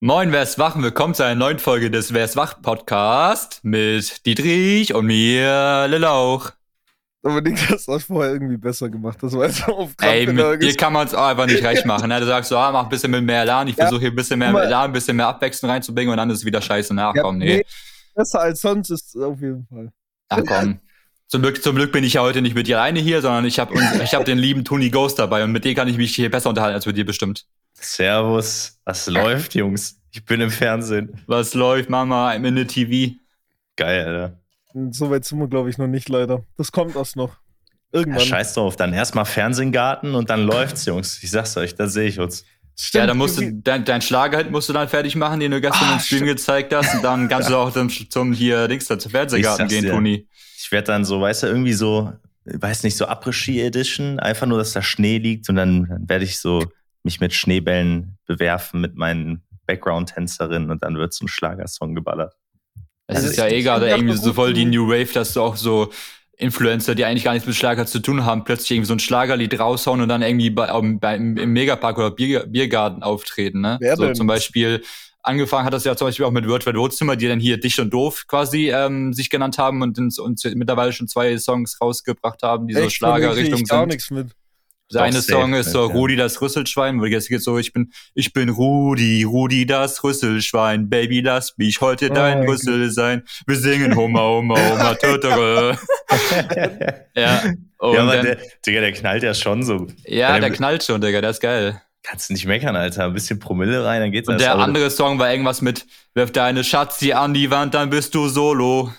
Moin, wer ist wach? und Willkommen zu einer neuen Folge des Wer ist wach Podcast mit Dietrich und mir, Lelauch. Dominik, das hast du vorher irgendwie besser gemacht. Das war jetzt auf Ey, mit dir kann man es auch einfach nicht recht machen. Ne? Du sagst so, ah, mach ein bisschen mit mehr Elan. Ich ja. versuche hier ein bisschen mehr Elan, ein bisschen mehr Abwechslung reinzubringen und dann ist es wieder scheiße nachkommen. Ja, nee. nee. Besser als sonst ist es auf jeden Fall. Ach komm. Zum Glück, zum Glück bin ich ja heute nicht mit dir alleine hier, sondern ich habe ich hab den lieben Tony Ghost dabei und mit dem kann ich mich hier besser unterhalten als mit dir bestimmt. Servus, was läuft, Jungs? Ich bin im Fernsehen. Was läuft, Mama? I'm in the TV. Geil, Alter. So weit sind wir, glaube ich, noch nicht leider. Das kommt erst noch. Irgendwann. Ja, scheiß drauf, dann erstmal Fernsehgarten und dann läuft's, Jungs. Ich sag's euch, da sehe ich uns. Stimmt, ja, dann musst du, dein, dein Schlager musst du dann fertig machen, den du gestern ah, im Stream gezeigt hast. Und dann kannst du auch zum, zum hier, Dings, da, zum Fernsehgarten gehen, dir. Toni ich werde dann so, weißt du, irgendwie so, weiß nicht, so Après-Ski-Edition, einfach nur, dass da Schnee liegt und dann, dann werde ich so mich mit Schneebällen bewerfen mit meinen Background-Tänzerinnen und dann wird so ein Schlagersong geballert. Es also ist ja eh gerade irgendwie so voll die New Wave, dass du auch so Influencer, die eigentlich gar nichts mit Schlager zu tun haben, plötzlich irgendwie so ein Schlagerlied raushauen und dann irgendwie bei, bei, im Megapark oder Bier, Biergarten auftreten, ne? Wer so denn? zum Beispiel angefangen hat das ja zum Beispiel auch mit World Wide Wohnzimmer, die dann hier Dicht und Doof quasi ähm, sich genannt haben und, ins, und mittlerweile schon zwei Songs rausgebracht haben, die Echt? so Schlagerrichtung sind. gar nichts mit. Der eine Song ist so Rudi das Rüsselschwein, wo jetzt geht so, ich bin, ich bin Rudi, Rudi das Rüsselschwein, Baby, lass mich heute oh, dein Rüssel sein. Wir singen Homa, Homa, Homa, Tötere. ja. Und ja, aber dann, der, Digga, der knallt ja schon so. Ja, der knallt schon, Digga, der ist geil. Kannst du nicht meckern, Alter. Ein bisschen Promille rein, dann geht's. Und der andere Song war irgendwas mit Wirf deine Schatzi an die Wand, dann bist du solo.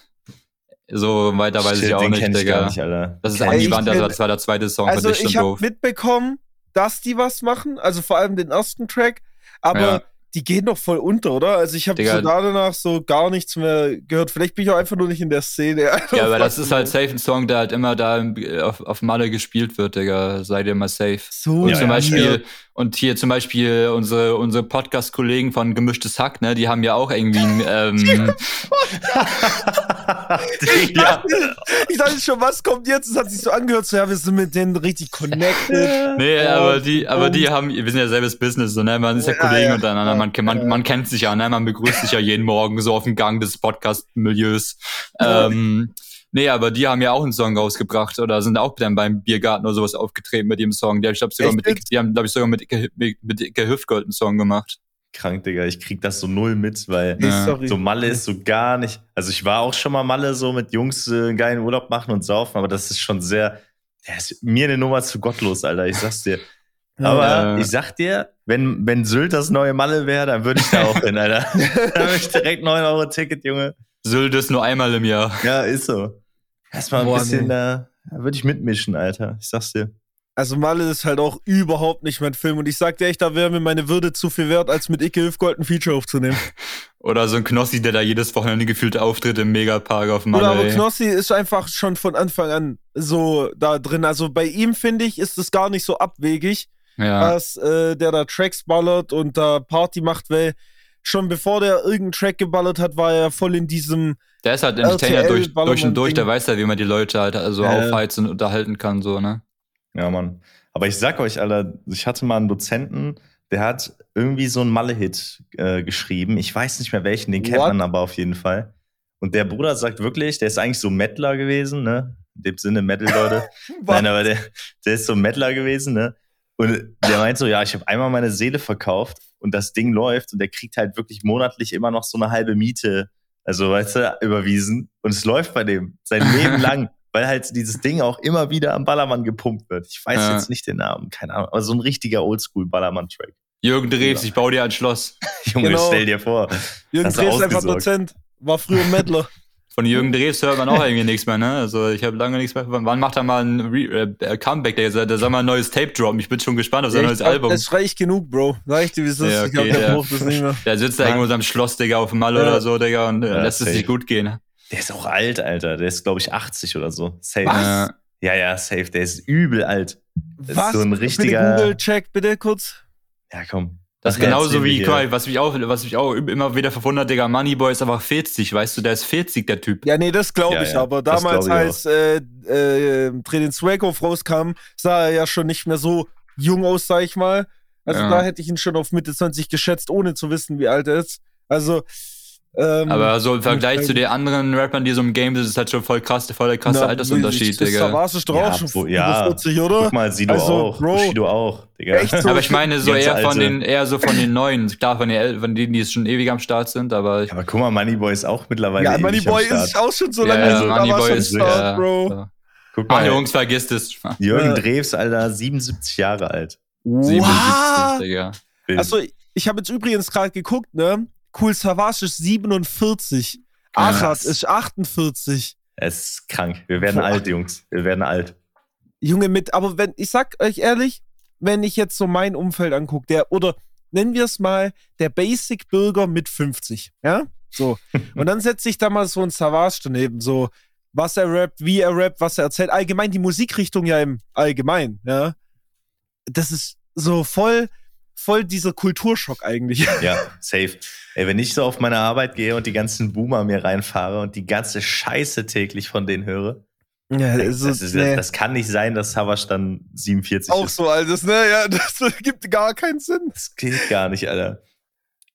So weiter weiß Shit, ich auch nicht, Digga. Nicht, das ist an die Wand, also das war der zweite Song also ich habe mitbekommen, dass die was machen, also vor allem den ersten Track, aber ja die gehen doch voll unter, oder? Also ich habe so danach so gar nichts mehr gehört. Vielleicht bin ich auch einfach nur nicht in der Szene. ja, aber das ist halt safe ein Song, der halt immer da auf, auf Malle gespielt wird, Digga. Seid ihr mal safe. So, und ja, zum Beispiel, ja. und hier zum Beispiel unsere, unsere Podcast-Kollegen von Gemischtes Hack, ne, die haben ja auch irgendwie ähm, ich, dachte, ich dachte schon, was kommt jetzt? Es hat sich so angehört, so ja, wir sind mit denen richtig connected. Nee, aber die, aber die haben, wir sind ja selbes Business, so, ne? Man ist ja, ja Kollegen ja, untereinander, man, man, man kennt sich ja, ne? Man begrüßt sich ja jeden Morgen so auf dem Gang des Podcast-Milieus. Ähm, Nee, aber die haben ja auch einen Song rausgebracht oder sind auch dann beim Biergarten oder sowas aufgetreten mit dem Song. Die, ich glaub, sogar mit, die haben, glaube ich, sogar mit mit, mit Icke Hüftgold einen Song gemacht krank, Digga. Ich krieg das so null mit, weil ja. so Malle ist so gar nicht. Also ich war auch schon mal Malle so mit Jungs äh, einen geilen Urlaub machen und saufen, aber das ist schon sehr, der ist mir eine Nummer zu gottlos, Alter. Ich sag's dir. Aber ja. ich sag dir, wenn, wenn Sylt das neue Malle wäre, dann würde ich da auch hin, Alter. dann würde ich direkt 9 Euro Ticket, Junge. Sylt ist nur einmal im Jahr. Ja, ist so. Erstmal ein Boah, bisschen nee. da, da würde ich mitmischen, Alter. Ich sag's dir. Also Malle ist halt auch überhaupt nicht mein Film. Und ich sag dir echt, da wäre mir meine Würde zu viel wert, als mit Icke Hüfgold ein Feature aufzunehmen. Oder so ein Knossi, der da jedes Wochenende gefühlt auftritt im Megapark auf Malle. Oder aber Knossi ist einfach schon von Anfang an so da drin. Also bei ihm, finde ich, ist es gar nicht so abwegig, ja. dass äh, der da Tracks ballert und da Party macht, weil schon bevor der irgendeinen Track geballert hat, war er voll in diesem. Der ist halt Entertainer durch, durch und durch, der weiß ja, wie man die Leute halt also äh. aufheizen und unterhalten kann, so, ne? Ja, Mann. Aber ich sag euch, Alter, ich hatte mal einen Dozenten, der hat irgendwie so einen Malle-Hit äh, geschrieben. Ich weiß nicht mehr welchen, den kennt What? man aber auf jeden Fall. Und der Bruder sagt wirklich, der ist eigentlich so Mettler gewesen, ne? In dem Sinne Metal, Leute. Nein, aber der, der ist so Mettler gewesen, ne? Und der meint so, ja, ich habe einmal meine Seele verkauft und das Ding läuft und der kriegt halt wirklich monatlich immer noch so eine halbe Miete, also weißt du, überwiesen. Und es läuft bei dem sein Leben lang weil halt dieses Ding auch immer wieder am Ballermann gepumpt wird. Ich weiß ja. jetzt nicht den Namen, keine Ahnung, aber so ein richtiger Oldschool-Ballermann-Track. Jürgen Drews, ich baue dir ein Schloss. Junge, genau. stell dir vor. Jürgen Drews ist einfach Dozent, war früher Mettler. Von Jürgen Drews hört man auch irgendwie nichts mehr, ne? Also ich habe lange nichts mehr. Wann macht er mal ein Re äh, Comeback? Der, der soll mal ein neues Tape droppen. Ich bin schon gespannt auf sein ja, neues glaub, Album. Das reicht genug, Bro. Sag ich dir, wie es ist. Ja, okay, ich glaube, der ja. braucht das nicht mehr. Der sitzt da irgendwo in seinem Schloss, Digga, auf dem Mal ja. oder so, Digga, und äh, lässt es sich gut gehen. Der ist auch alt, Alter. Der ist, glaube ich, 80 oder so. Safe. Was? Ja, ja, safe. Der ist übel alt. Das Was? ist so ein richtiger. Google-Check, bitte kurz. Ja, komm. Das ist genauso wie, Kai, was mich auch, was mich auch immer wieder verwundert, Digga, Moneyboy ist einfach 40, weißt du, der ist 40, der Typ. Ja, nee, das glaube ich ja, aber. Damals, als äh, äh, Training Swag rauskam, sah er ja schon nicht mehr so jung aus, sag ich mal. Also ja. da hätte ich ihn schon auf Mitte 20 geschätzt, ohne zu wissen, wie alt er ist. Also ähm, aber so im Vergleich zu den anderen Rappern, die so im Game sind, ist halt schon voll krass, voll der krasse na, Altersunterschied, Digga. Savage ist doch ja, schon wo, ja. 40, oder? Guck mal, Sido also, auch, Bro, Bushido auch, Digga. Echt so? Aber ich meine so eher von den, eher so von den Neuen. Klar, von den, von denen, die schon ewig am Start sind, aber. Ja, aber guck mal, Moneyboy ist auch mittlerweile Ja, Moneyboy ist auch schon so lange ja, ja, Moneyboy ist, Start, ja, Bro. So. Guck mal, Ach, Jungs, vergisst es. Jürgen Drews, Alter, 77 Jahre alt. 77, Digga. Achso, ich habe jetzt übrigens gerade geguckt, ne? Cool Savage ist 47. Achat ist 48. Es ist krank. Wir werden Boah. alt, Jungs. Wir werden alt. Junge, mit, aber wenn, ich sag euch ehrlich, wenn ich jetzt so mein Umfeld angucke, der, oder nennen wir es mal, der Basic-Bürger mit 50, ja? So. Und dann setze ich da mal so ein Savage daneben, so, was er rappt, wie er rappt, was er erzählt. Allgemein die Musikrichtung ja im Allgemein, ja? Das ist so voll, voll dieser Kulturschock eigentlich. Ja, safe. Ey, wenn ich so auf meine Arbeit gehe und die ganzen Boomer mir reinfahre und die ganze Scheiße täglich von denen höre, ja, das, ist, ist, nee. das, kann nicht sein, dass Savas dann 47 Auch ist. so altes, ne? Ja, das gibt gar keinen Sinn. Das geht gar nicht, Alter.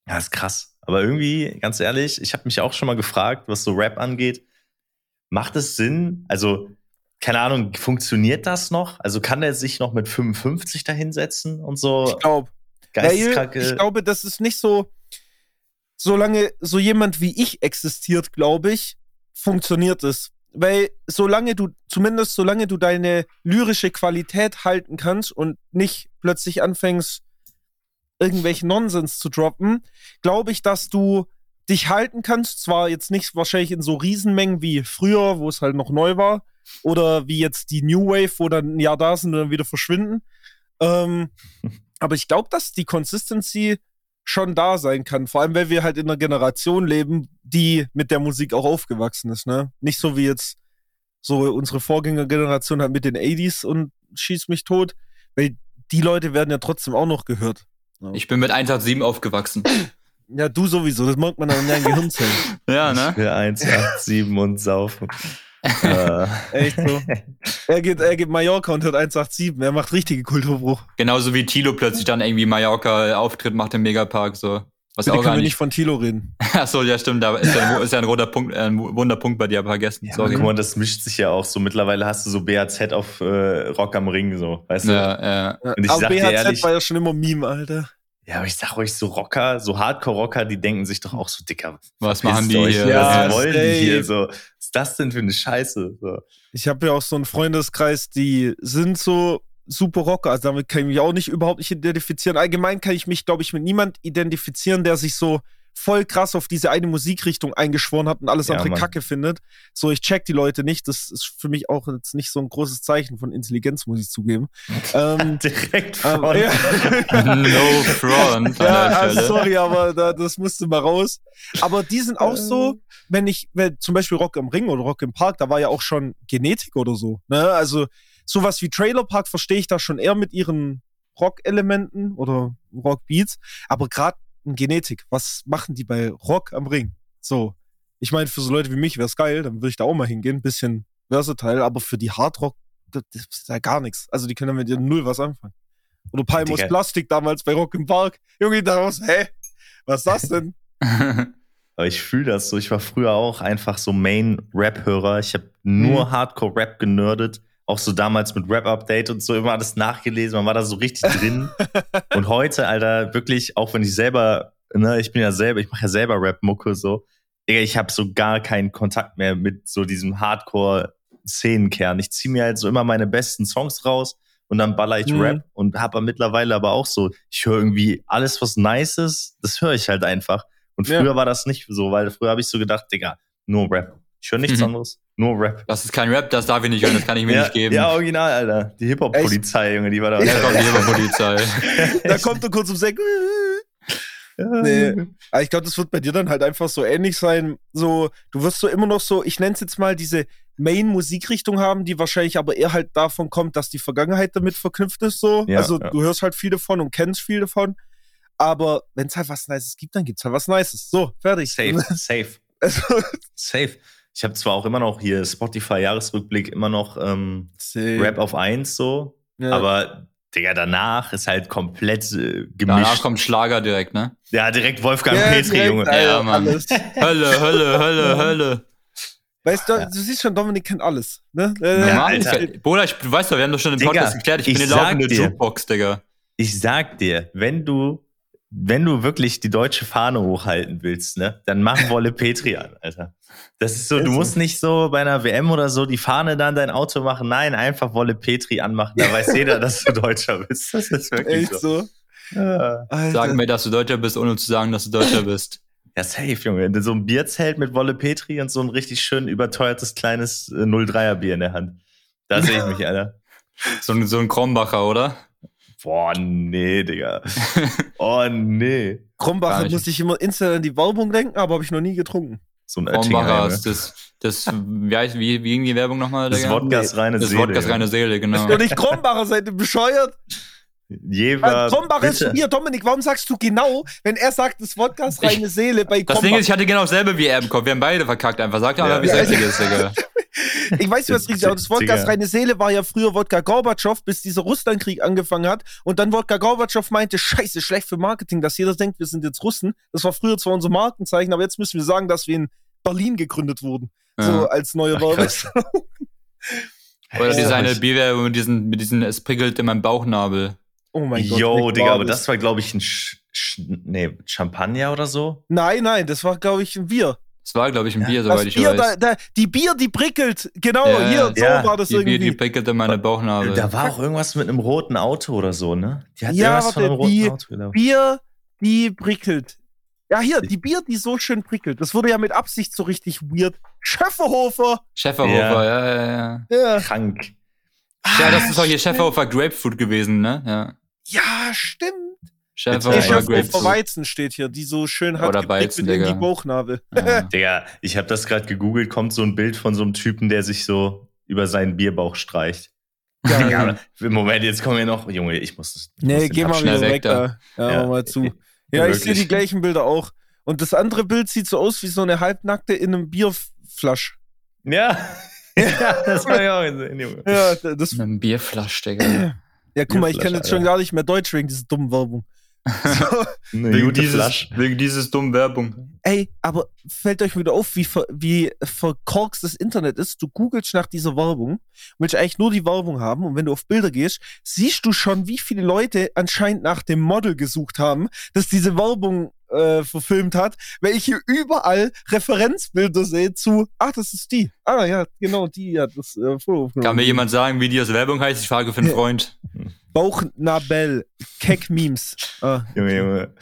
Ja, ist krass. Aber irgendwie, ganz ehrlich, ich habe mich auch schon mal gefragt, was so Rap angeht. Macht es Sinn? Also, keine Ahnung, funktioniert das noch? Also kann er sich noch mit 55 da hinsetzen und so? Ich glaube. Geisteskranke. Ich glaube, das ist nicht so, solange so jemand wie ich existiert, glaube ich, funktioniert es. Weil solange du, zumindest solange du deine lyrische Qualität halten kannst und nicht plötzlich anfängst, irgendwelchen Nonsens zu droppen, glaube ich, dass du dich halten kannst. Zwar jetzt nicht wahrscheinlich in so Riesenmengen wie früher, wo es halt noch neu war, oder wie jetzt die New Wave, wo dann ein Jahr da sind und dann wieder verschwinden. Ähm, Aber ich glaube, dass die Consistency schon da sein kann. Vor allem, weil wir halt in einer Generation leben, die mit der Musik auch aufgewachsen ist. Ne? Nicht so wie jetzt so unsere Vorgängergeneration halt mit den 80s und schießt mich tot. Weil die Leute werden ja trotzdem auch noch gehört. Ich bin mit 187 aufgewachsen. Ja, du sowieso, das merkt man an deinen Gehirnzellen. ja, ne? Ich will 187 und saufen. Äh. Echt so. Er geht, er geht Mallorca und hört 187. Er macht richtige Kulturbruch. Genauso wie Tilo plötzlich dann irgendwie Mallorca-Auftritt macht im Megapark. So. Was Bitte auch können wir nicht von Tilo reden. Achso, ja, stimmt. Da ist ja, ist ja ein, roter Punkt, ein Wunderpunkt bei dir vergessen. Ja, Sorry. Guck mal, das mischt sich ja auch so. Mittlerweile hast du so BAZ auf äh, Rock am Ring, so. Weißt du? Ja, ja. Und ich Aber BAZ ehrlich, war ja schon immer Meme, Alter. Ja, aber ich sag euch, so Rocker, so Hardcore-Rocker, die denken sich doch auch so dicker. Was machen die euch, hier? Ja, was wollen die hier? So, was ist das denn für eine Scheiße? So. Ich habe ja auch so einen Freundeskreis, die sind so super Rocker. Also damit kann ich mich auch nicht überhaupt nicht identifizieren. Allgemein kann ich mich, glaube ich, mit niemand identifizieren, der sich so voll krass auf diese eine Musikrichtung eingeschworen hat und alles ja, andere Mann. Kacke findet. So, ich check die Leute nicht. Das ist für mich auch jetzt nicht so ein großes Zeichen von Intelligenz, muss ich zugeben. ähm, Direkt von. Ähm, ja. no front. ja, also sorry, aber da, das musste mal raus. Aber die sind auch so, wenn ich, wenn zum Beispiel Rock im Ring oder Rock im Park, da war ja auch schon Genetik oder so. Ne? Also sowas wie Trailer Park verstehe ich da schon eher mit ihren Rock-Elementen oder Rock-Beats. Aber gerade Genetik. Was machen die bei Rock am Ring? So. Ich meine, für so Leute wie mich wäre es geil, dann würde ich da auch mal hingehen. Bisschen versatile, aber für die Hardrock, das, das ist ja gar nichts. Also die können mit dir null was anfangen. Oder Palmos Plastik damals bei Rock im Park. Junge, daraus, hä? Was ist das denn? Aber ich fühle das so. Ich war früher auch einfach so Main-Rap-Hörer. Ich habe nur mhm. Hardcore-Rap genördet auch so damals mit Rap-Update und so immer alles nachgelesen, man war da so richtig drin. und heute, Alter, wirklich, auch wenn ich selber, ne, ich bin ja selber, ich mache ja selber Rap-Mucke so, Digga, ich habe so gar keinen Kontakt mehr mit so diesem Hardcore-Szenenkern. Ich ziehe mir halt so immer meine besten Songs raus und dann baller ich mhm. Rap und habe mittlerweile aber auch so, ich höre irgendwie alles, was nice ist, das höre ich halt einfach. Und früher ja. war das nicht so, weil früher habe ich so gedacht, Digga, nur Rap. Ich höre nichts mhm. anderes. Nur Rap. Das ist kein Rap, das darf ich nicht hören, das kann ich mir ja, nicht geben. Ja, original, Alter. Die Hip-Hop-Polizei, Junge, die war da. Ja, kommt die Hip-Hop-Polizei. da kommt er kurz um Sek. Nee. Aber ich glaube, das wird bei dir dann halt einfach so ähnlich sein. So, du wirst so immer noch so, ich nenne es jetzt mal diese Main-Musikrichtung haben, die wahrscheinlich aber eher halt davon kommt, dass die Vergangenheit damit verknüpft ist. So. Ja, also ja. du hörst halt viel davon und kennst viel davon. Aber wenn es halt was Nices gibt, dann gibt es halt was Nices. So, fertig. Safe, safe. Also, safe. Ich habe zwar auch immer noch hier Spotify-Jahresrückblick immer noch ähm, Rap auf 1 so, ja. aber Digga, danach ist halt komplett äh, gemischt. Danach kommt Schlager direkt, ne? Ja, direkt Wolfgang ja, Petri, direkt, Junge. Ja, Mann. Hölle, Hölle, Hölle, Hölle. Weißt du, ja. du siehst schon, Dominik kennt alles. Ne? Ja, Alter. Bruder, ich, du weißt doch, wir haben doch schon im Podcast geklärt, ich, ich bin eine laufende Jukebox, Digga. Ich sag dir, wenn du wenn du wirklich die deutsche Fahne hochhalten willst, ne, dann mach Wolle Petri an, Alter. Das ist so, du musst nicht so bei einer WM oder so die Fahne dann dein Auto machen. Nein, einfach Wolle Petri anmachen. Da weiß jeder, dass du Deutscher bist. Das ist wirklich Echt so. so? Ja. Sag mir, dass du Deutscher bist, ohne zu sagen, dass du Deutscher bist. Ja, safe, Junge. So ein Bierzelt mit Wolle Petri und so ein richtig schön überteuertes kleines 03er äh, Bier in der Hand. Da sehe ich mich, Alter. So ein, so ein Krombacher, oder? Boah, nee, Digga. Oh, nee. Krombacher muss ich immer instant an die Werbung denken, aber habe ich noch nie getrunken. So ein Krombacher ist das, das wie, heißt, wie, wie ging die Werbung nochmal? Das Wodkas reine das Seele. Das Wodkas reine Seele, genau. Ist doch nicht Krombacher, seid ihr bescheuert? Jever. Krombacher ist hier, Dominik, warum sagst du genau, wenn er sagt, das Wodkas reine Seele bei Krombacher? Das Ding ist, ich hatte genau dasselbe wie er im Kopf. Wir haben beide verkackt einfach. Sag doch mal, wie es richtig ist, Digga. Ich weiß nicht, was richtig ist, aber das Wodkas reine Seele war ja früher Wodka Gorbatschow, bis dieser Russlandkrieg angefangen hat. Und dann Wodka Gorbatschow meinte, scheiße, schlecht für Marketing, dass jeder denkt, wir sind jetzt Russen. Das war früher zwar unser Markenzeichen, aber jetzt müssen wir sagen, dass wir in Berlin gegründet wurden. Ja. So als neue Werbung. Oder diese eine Bierwerbung mit diesen, mit diesen, es prickelt in meinem Bauchnabel. Oh mein Gott. Yo, Digga, aber das war, glaube ich, ein Sch Sch nee, Champagner oder so? Nein, nein, das war, glaube ich, ein Bier. Das war, glaube ich, ein ja, Bier, soweit ich Bier, weiß. Da, da, die Bier, die prickelt. Genau, ja, hier, so ja. war das die irgendwie. Bier, die prickelt in meine Bauchnabel. Da war auch irgendwas mit einem roten Auto oder so, ne? Die hat ja, irgendwas warte, von einem roten die Auto, genau. Bier, die prickelt. Ja, hier, die Bier, die so schön prickelt. Das wurde ja mit Absicht so richtig weird. Schäferhofer. Schäferhofer, ja, ja, ja. ja. Krank. Ja, das ist auch hier Schäferhofer Grapefruit gewesen, ne? Ja. Ja, stimmt. Schäferhofer, Schäferhofer Weizen steht hier, die so schön hat Oder Weizen, in die Bauchnabel. Ja. Digga, ich habe das gerade gegoogelt, kommt so ein Bild von so einem Typen, der sich so über seinen Bierbauch streicht. Ja, ja. Moment, jetzt kommen wir noch. Junge, ich muss das. Nee, geh mal wieder weg da. da. Ja, ja, mal zu. Ja, ich sehe die gleichen Bilder auch. Und das andere Bild sieht so aus wie so eine halbnackte in einem Bierflasch. Ja. ja, das war ja auch gesehen, Junge. Ja, das. Mit einem Bierflasch, Digga. Ja, guck mal, ich kann jetzt schon gar nicht mehr Deutsch wegen dieser dummen Werbung. So. wegen, dieses, wegen dieses dummen Werbung. Ey, aber fällt euch wieder auf, wie, ver, wie verkorkst das Internet ist? Du googelst nach dieser Werbung, willst eigentlich nur die Werbung haben und wenn du auf Bilder gehst, siehst du schon, wie viele Leute anscheinend nach dem Model gesucht haben, dass diese Werbung äh, verfilmt hat, weil ich hier überall Referenzbilder sehe zu, ach, das ist die. Ah ja, genau, die hat das äh, Kann mir jemand sagen, wie die aus Werbung heißt? Ich frage für einen Freund. Bauchnabel, Keck-Memes. Ah. Junge, Junge.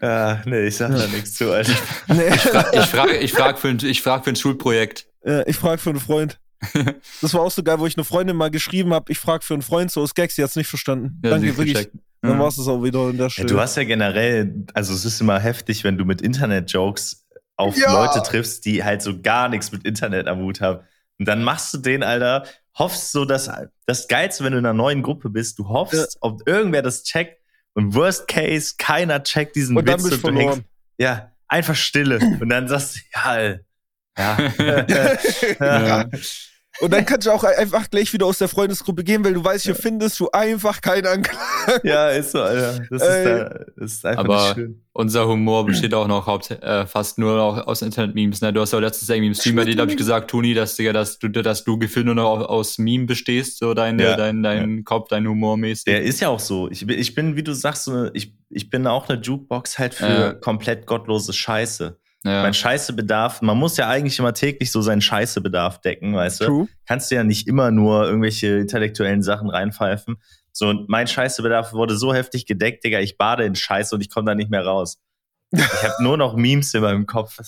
Ah, nee, ich sag da nichts zu, Alter. Nee. Ich frage ich frag, ich frag für, ein, ich frag für ein Schulprojekt. Äh, ich frage für einen Freund. das war auch so geil, wo ich eine Freundin mal geschrieben habe, ich frage für einen Freund so aus Gags, sie hat es nicht verstanden. Ja, Danke, wirklich. Dann mhm. war es auch wieder in der Stelle. Ja, du hast ja generell, also es ist immer heftig, wenn du mit Internet-Jokes auf ja. Leute triffst, die halt so gar nichts mit Internet am Hut haben. Und dann machst du den, Alter, hoffst so, dass das Geilste, wenn du in einer neuen Gruppe bist, du hoffst, ja. ob irgendwer das checkt und worst case, keiner checkt diesen und Witz dann bist und du hängst, ja, einfach Stille. und dann sagst du, ja, ja. ja. Und dann kannst du auch einfach gleich wieder aus der Freundesgruppe gehen, weil du weißt, hier findest du einfach keinen Anklang. Ja, ist so, Alter. Das ist, da, das ist einfach Aber schön. Unser Humor besteht auch noch haupt, äh, fast nur noch aus Internet-Memes. Ne? Du hast ja letztens irgendwie im Stream bei dir, glaube ich, gesagt, Toni, dass, Digga, dass du, dass du gefühlt nur noch aus Meme bestehst, so dein, ja, dein, dein ja. Kopf, dein Humor mäßig. Der ist ja auch so. Ich, ich bin, wie du sagst, so, ich, ich bin auch eine Jukebox halt für ja. komplett gottlose Scheiße. Ja. Mein Scheißebedarf, man muss ja eigentlich immer täglich so seinen Scheißebedarf decken, weißt True. du? Kannst du ja nicht immer nur irgendwelche intellektuellen Sachen reinpfeifen. So, und mein Scheißebedarf wurde so heftig gedeckt, Digga, ich bade in Scheiße und ich komme da nicht mehr raus. Ich habe nur noch Memes in meinem Kopf.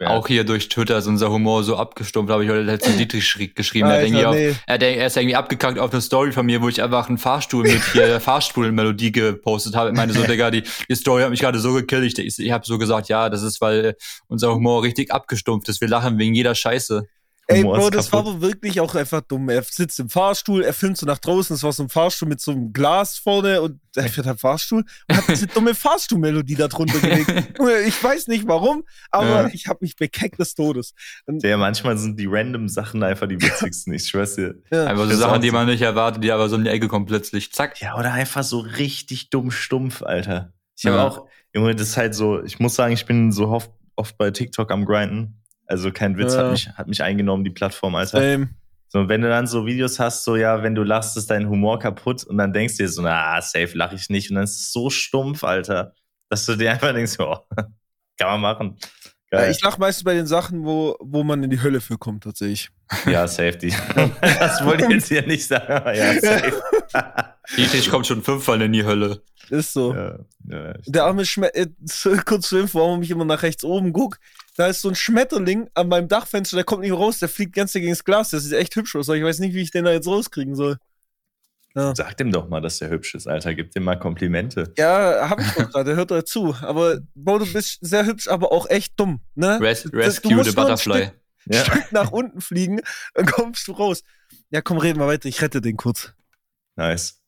Auch hier durch Twitter ist unser Humor so abgestumpft, habe ich heute letztens Dietrich geschrieben. Alter, er, nee. auf, er, er, ist irgendwie abgekackt auf eine Story von mir, wo ich einfach einen Fahrstuhl mit hier Fahrstuhlmelodie gepostet habe. Ich meine so, Digga, die, die Story hat mich gerade so gekillt. Ich, ich, ich habe so gesagt, ja, das ist, weil unser Humor richtig abgestumpft ist. Wir lachen wegen jeder Scheiße. Ey, Bro, das kaputt. war aber wirklich auch einfach dumm. Er sitzt im Fahrstuhl, er filmt so nach draußen, es war so ein Fahrstuhl mit so einem Glas vorne und er fährt halt Fahrstuhl und hat diese dumme Fahrstuhlmelodie da drunter gelegt. ich weiß nicht warum, aber ja. ich habe mich bekeckt des Todes. Und ja, manchmal sind die random Sachen einfach die witzigsten, ich schwör's dir. Ja. Einfach so Sachen, die man nicht erwartet, die aber so in die Ecke kommen plötzlich. Zack. Ja, oder einfach so richtig dumm stumpf, Alter. Ich habe ja. auch, Junge, das ist halt so, ich muss sagen, ich bin so oft, oft bei TikTok am Grinden also kein Witz, ja. hat, mich, hat mich eingenommen, die Plattform, Alter. Same. So, wenn du dann so Videos hast, so, ja, wenn du lachst, ist dein Humor kaputt und dann denkst du dir so, na, safe lach ich nicht. Und dann ist es so stumpf, Alter, dass du dir einfach denkst, oh, kann man machen. Geil. Ich lach meistens bei den Sachen, wo, wo man in die Hölle für kommt, tatsächlich. Ja, Safety. das wollte ich jetzt hier nicht sagen, aber ja, safe. Dietrich kommt schon fünfmal in die Hölle. Ist so. Ja, ja, der arme Schmetterling, äh, kurz zur Info, warum ich immer nach rechts oben gucke. Da ist so ein Schmetterling an meinem Dachfenster, der kommt nicht raus, der fliegt ganz gegen das Glas. Das sieht echt hübsch aus, aber ich weiß nicht, wie ich den da jetzt rauskriegen soll. Ja. Sag dem doch mal, dass der hübsch ist, Alter. Gib dem mal Komplimente. Ja, hab ich doch gerade, der hört dazu. Aber Bo, du bist sehr hübsch, aber auch echt dumm. Ne? Res Rescue the Butterfly. Ein Stück, ja. Stück nach unten fliegen, dann kommst du raus. Ja, komm, reden wir weiter. Ich rette den kurz. Nice.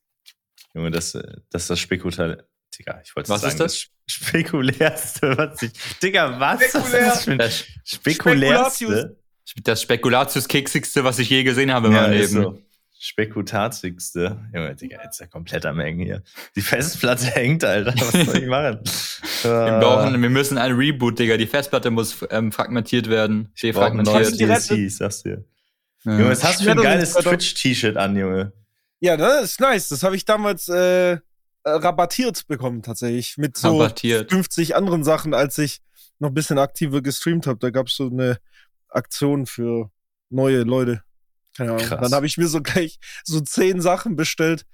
Junge, das, das ist das Spekutal. Digga, ich wollte was sagen. Was ist das? Spekulärste, was ich. Digga, was? Spekulär. Das ist das Spekulärste? Das Spekulatius-Keksigste, was ich je gesehen habe in ja, meinem Leben. So. Spekutatigste. Junge, Digga, jetzt ist ja komplett am Hängen hier. Die Festplatte hängt, Alter. Was soll ich machen? wir, brauchen, wir müssen ein Reboot, Digga. Die Festplatte muss ähm, fragmentiert werden. Defragmentiert. DLC, sagst du. Ja. Junge, was hast du für ein geiles Twitch-T-Shirt an, Junge? Ja, das ist nice. Das habe ich damals äh, äh, rabattiert bekommen, tatsächlich. Mit so rabattiert. 50 anderen Sachen, als ich noch ein bisschen aktiver gestreamt habe. Da gab es so eine Aktion für neue Leute. Ahnung. Krass. Dann habe ich mir so gleich so zehn Sachen bestellt.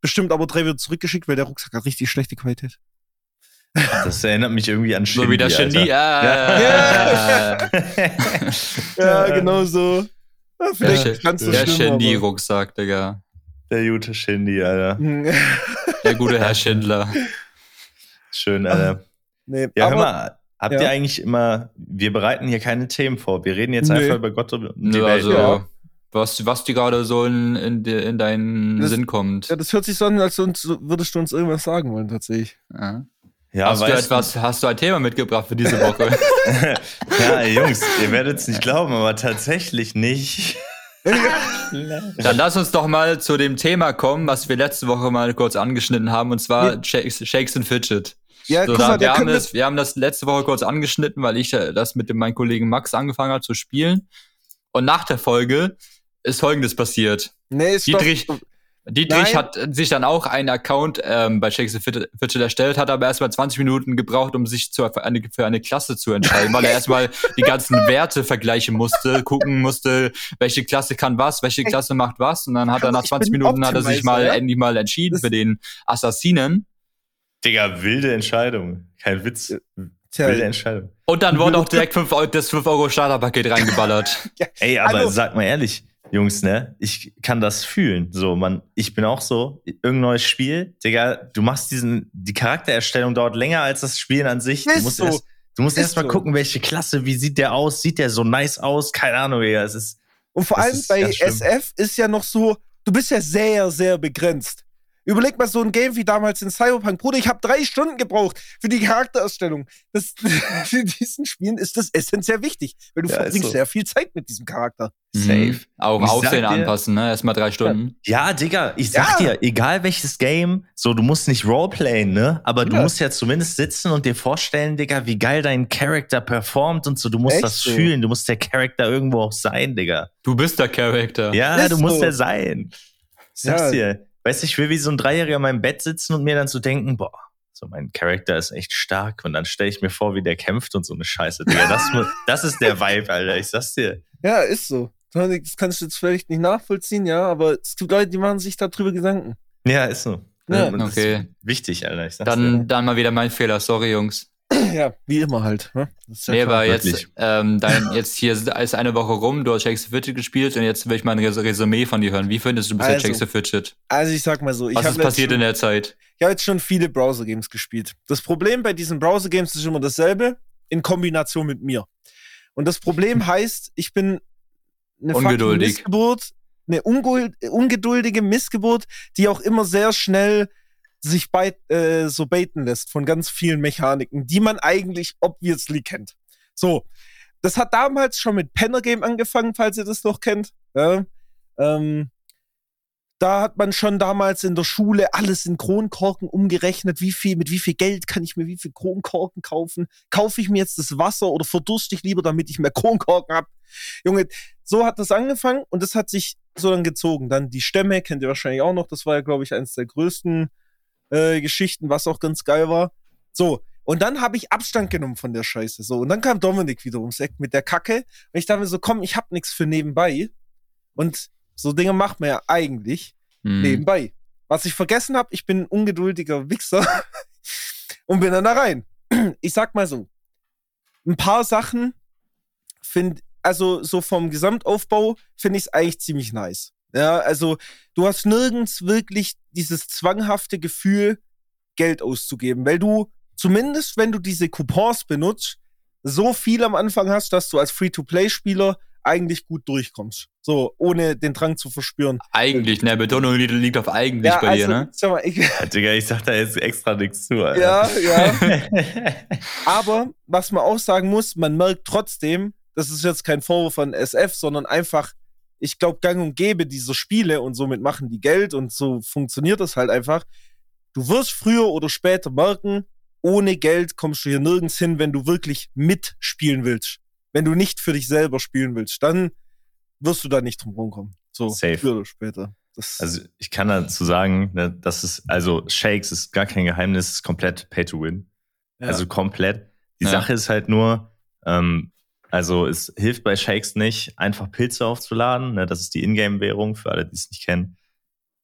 Bestimmt aber drei wieder zurückgeschickt, weil der Rucksack hat richtig schlechte Qualität. Das erinnert mich irgendwie an Shindy. So wie der Shindy. Ah. Ja. ja, genau so. Ja, vielleicht der, der Shindy-Rucksack, Digga. Der gute Shindy, Alter. Der gute Herr Schindler. Schön, Alter. Nee, ja, hör mal, habt ja. ihr eigentlich immer, wir bereiten hier keine Themen vor, wir reden jetzt nee. einfach über Gott und die ja, Welt. Also, ja. Was, was dir gerade so in, in, in deinen das, Sinn kommt. Ja, das hört sich so an, als würdest du uns irgendwas sagen wollen, tatsächlich. Ja. Ja, hast, du etwas, hast du ein Thema mitgebracht für diese Woche? ja, Jungs, ihr werdet es nicht glauben, aber tatsächlich nicht. Dann lass uns doch mal zu dem Thema kommen, was wir letzte Woche mal kurz angeschnitten haben, und zwar. Shakes, Shakes and Fidget. Ja, so, da, wir, haben das, wir haben das letzte Woche kurz angeschnitten, weil ich äh, das mit dem, meinem Kollegen Max angefangen habe zu spielen. Und nach der Folge ist Folgendes passiert. Nee, ist Dietrich, doch, Dietrich Nein. hat sich dann auch einen Account ähm, bei Shakespeare Fidget erstellt, hat aber erstmal 20 Minuten gebraucht, um sich zu, für, eine, für eine Klasse zu entscheiden, weil er erstmal die ganzen Werte vergleichen musste, gucken musste, welche Klasse kann was, welche Klasse macht was. Und dann hat er nach 20 Minuten hat er sich mal ja? endlich mal entschieden für den Assassinen. Digga, wilde Entscheidung. Kein Witz. Tja, wilde Entscheidung. Und dann wurde auch direkt 5 Euro, das 5 Euro Starterpaket reingeballert. Ey, aber also, sag mal ehrlich, Jungs, ne? Ich kann das fühlen. So, man, ich bin auch so. Irgendein neues Spiel, Digga, du machst diesen, die Charaktererstellung dauert länger als das Spielen an sich. Ist du musst so. erst, du musst erst mal so. gucken, welche Klasse, wie sieht der aus? Sieht der so nice aus? Keine Ahnung, Digga. Es ist. Und vor allem bei SF ist ja noch so, du bist ja sehr, sehr begrenzt. Überleg mal so ein Game wie damals in Cyberpunk. Bruder, ich habe drei Stunden gebraucht für die Charakterausstellung. Das, für diesen Spielen ist das essentiell wichtig, weil du ja, verbringst so. sehr viel Zeit mit diesem Charakter. Mhm. Safe. Auch ich Aussehen anpassen, ne? Erstmal drei Stunden. Ja, Digga, ich sag ja. dir, egal welches Game, so, du musst nicht Roleplayen, ne? Aber du musst ja zumindest sitzen und dir vorstellen, Digga, wie geil dein Charakter performt und so. Du musst Echt das so? fühlen. Du musst der Charakter irgendwo auch sein, Digga. Du bist der Charakter. Ja, ist du musst so. der sein. Ich sag's dir. Weißt du, ich will wie so ein Dreijähriger in meinem Bett sitzen und mir dann zu so denken, boah, so mein Charakter ist echt stark. Und dann stelle ich mir vor, wie der kämpft und so eine Scheiße. Digga, das, das ist der Vibe, Alter. Ich sag's dir. Ja, ist so. Das kannst du jetzt vielleicht nicht nachvollziehen, ja, aber es gibt Leute, die machen sich darüber Gedanken. Ja, ist so. Ja. Okay. wichtig, Alter. Ich sag's dann, dir. dann mal wieder mein Fehler. Sorry, Jungs. Ja, wie immer halt. Ne? Ja nee, aber jetzt, ähm, dein, jetzt hier ist eine Woche rum, du hast Shakespeare Fidget gespielt und jetzt will ich mal ein Resümee von dir hören. Wie findest du bisher also, Shakespeare Fidget? Also ich sag mal so. Ich Was ist passiert schon, in der Zeit? Ich habe jetzt schon viele Browser-Games gespielt. Das Problem bei diesen Browser-Games ist immer dasselbe, in Kombination mit mir. Und das Problem heißt, ich bin eine Missgeburt, eine ungeduldige Missgeburt, die auch immer sehr schnell sich bei, äh, so baiten lässt von ganz vielen Mechaniken, die man eigentlich obviously kennt. So, das hat damals schon mit Penner Game angefangen, falls ihr das noch kennt. Ja? Ähm, da hat man schon damals in der Schule alles in Kronkorken umgerechnet, wie viel, mit wie viel Geld kann ich mir wie viel Kronkorken kaufen? Kaufe ich mir jetzt das Wasser oder verdurste ich lieber, damit ich mehr Kronkorken habe? Junge, so hat das angefangen und das hat sich so dann gezogen. Dann die Stämme, kennt ihr wahrscheinlich auch noch, das war ja, glaube ich, eines der größten äh, Geschichten, was auch ganz geil war. So, und dann habe ich Abstand genommen von der Scheiße. So, und dann kam Dominik wieder ums Eck mit der Kacke. Und ich dachte mir so, komm, ich hab nichts für nebenbei. Und so Dinge macht man ja eigentlich mhm. nebenbei. Was ich vergessen habe, ich bin ein ungeduldiger Wichser und bin dann da rein. Ich sag mal so, ein paar Sachen finde, also so vom Gesamtaufbau finde ich es eigentlich ziemlich nice. Ja, also du hast nirgends wirklich dieses zwanghafte Gefühl, Geld auszugeben, weil du zumindest, wenn du diese Coupons benutzt, so viel am Anfang hast, dass du als Free-to-Play-Spieler eigentlich gut durchkommst. So, ohne den Drang zu verspüren. Eigentlich, ne? Betonung liegt auf eigentlich ja, bei also, dir, ne? Sag mal, ich, ja, Digga, ich sag da jetzt extra nichts zu, Alter. Ja, ja. Aber, was man auch sagen muss, man merkt trotzdem, das ist jetzt kein Vorwurf von SF, sondern einfach, ich glaube, gang und gäbe diese Spiele und somit machen die Geld und so funktioniert das halt einfach. Du wirst früher oder später merken, ohne Geld kommst du hier nirgends hin, wenn du wirklich mitspielen willst. Wenn du nicht für dich selber spielen willst, dann wirst du da nicht drum rumkommen. So, Safe. früher oder später. Das also ich kann dazu sagen, ne, das ist, also Shakes ist gar kein Geheimnis, ist komplett Pay to Win. Ja. Also komplett. Die ja. Sache ist halt nur, ähm, also es hilft bei Shakes nicht, einfach Pilze aufzuladen. Ne? Das ist die Ingame-Währung für alle, die es nicht kennen.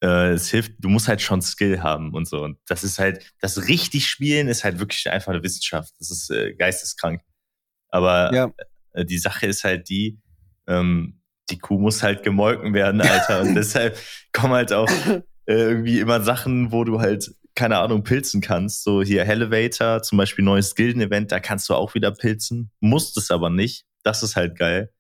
Äh, es hilft, du musst halt schon Skill haben und so. Und das ist halt, das richtig Spielen ist halt wirklich einfach eine Wissenschaft. Das ist äh, geisteskrank. Aber ja. äh, die Sache ist halt die, ähm, die Kuh muss halt gemolken werden, Alter. und deshalb kommen halt auch äh, irgendwie immer Sachen, wo du halt keine Ahnung, pilzen kannst. So hier Elevator, zum Beispiel neues Gilden-Event, da kannst du auch wieder pilzen. Musst es aber nicht. Das ist halt geil.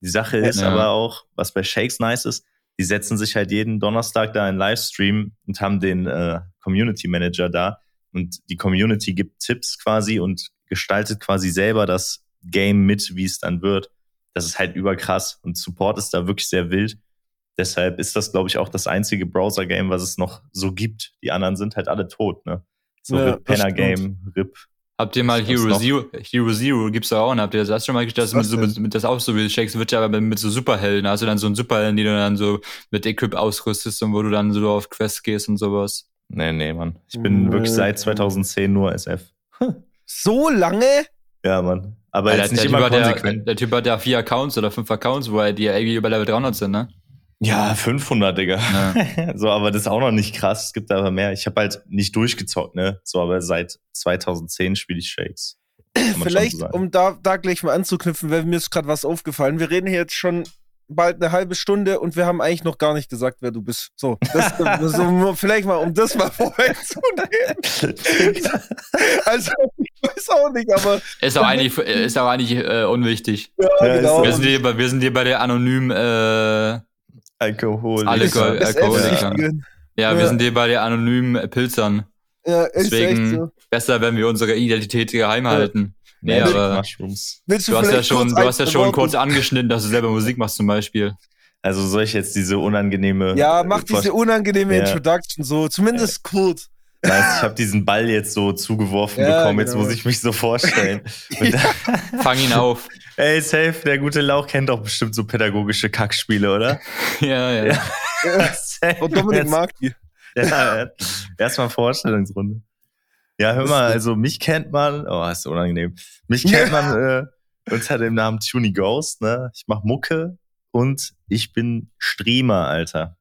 Die Sache ist ja. aber auch, was bei Shakes nice ist, die setzen sich halt jeden Donnerstag da in Livestream und haben den äh, Community Manager da. Und die Community gibt Tipps quasi und gestaltet quasi selber das Game mit, wie es dann wird. Das ist halt überkrass und Support ist da wirklich sehr wild. Deshalb ist das, glaube ich, auch das einzige Browser-Game, was es noch so gibt. Die anderen sind halt alle tot, ne? So ja, RIP Penner Game, RIP. Habt ihr mal Hero Zero, Hero Zero gibt's da auch, und habt ihr das schon mal gestellt, das, mit, mit, das auch so wie Shakes wird ja aber mit so Superhelden, also dann so ein Superhelden, die du dann so mit Equip ausrüstest und wo du dann so auf Quest gehst und sowas. Nee, nee, Mann. Ich bin nee. wirklich seit 2010 nur SF. so lange? Ja, Mann. Aber Alter, jetzt nicht immer konsequent. Der, der, Typ hat ja vier Accounts oder fünf Accounts, wo er die irgendwie über Level 300 sind, ne? Ja, 500, Digga. Ja. so, aber das ist auch noch nicht krass. Es gibt aber mehr. Ich habe halt nicht durchgezockt, ne? So, aber seit 2010 spiele ich Shakes. Vielleicht, so um da, da gleich mal anzuknüpfen, weil mir ist gerade was aufgefallen. Wir reden hier jetzt schon bald eine halbe Stunde und wir haben eigentlich noch gar nicht gesagt, wer du bist. So, das, so vielleicht mal, um das mal vorwegzunehmen. also, ich weiß auch nicht, aber. Ist auch eigentlich, ist auch eigentlich äh, unwichtig. Ja, ja genau. Wir sind, hier, wir sind hier bei der anonymen äh, Alkohol. Alkohol, Alkoholiker. Ja, ja, wir sind hier bei den anonymen Pilzern. Ja, ist Deswegen so. besser, wenn wir unsere Identität geheim halten. Nee, aber Willst du, du hast ja schon, du hast ja schon kurz angeschnitten, dass du selber Musik machst zum Beispiel. Also soll ich jetzt diese unangenehme. Ja, mach diese unangenehme ja. Introduction so, zumindest kurz. Weißt, ich habe diesen Ball jetzt so zugeworfen ja, bekommen, jetzt genau. muss ich mich so vorstellen. Fang ihn auf. Ey, safe, der gute Lauch kennt doch bestimmt so pädagogische Kackspiele, oder? ja, ja. ja. ja. Und Dominik jetzt, mag die. Ja, erstmal Vorstellungsrunde. Ja, hör mal, also mich kennt man, oh, ist so unangenehm. Mich kennt man äh, unter dem Namen Tuny Ghost, ne? Ich mach Mucke und ich bin Streamer, Alter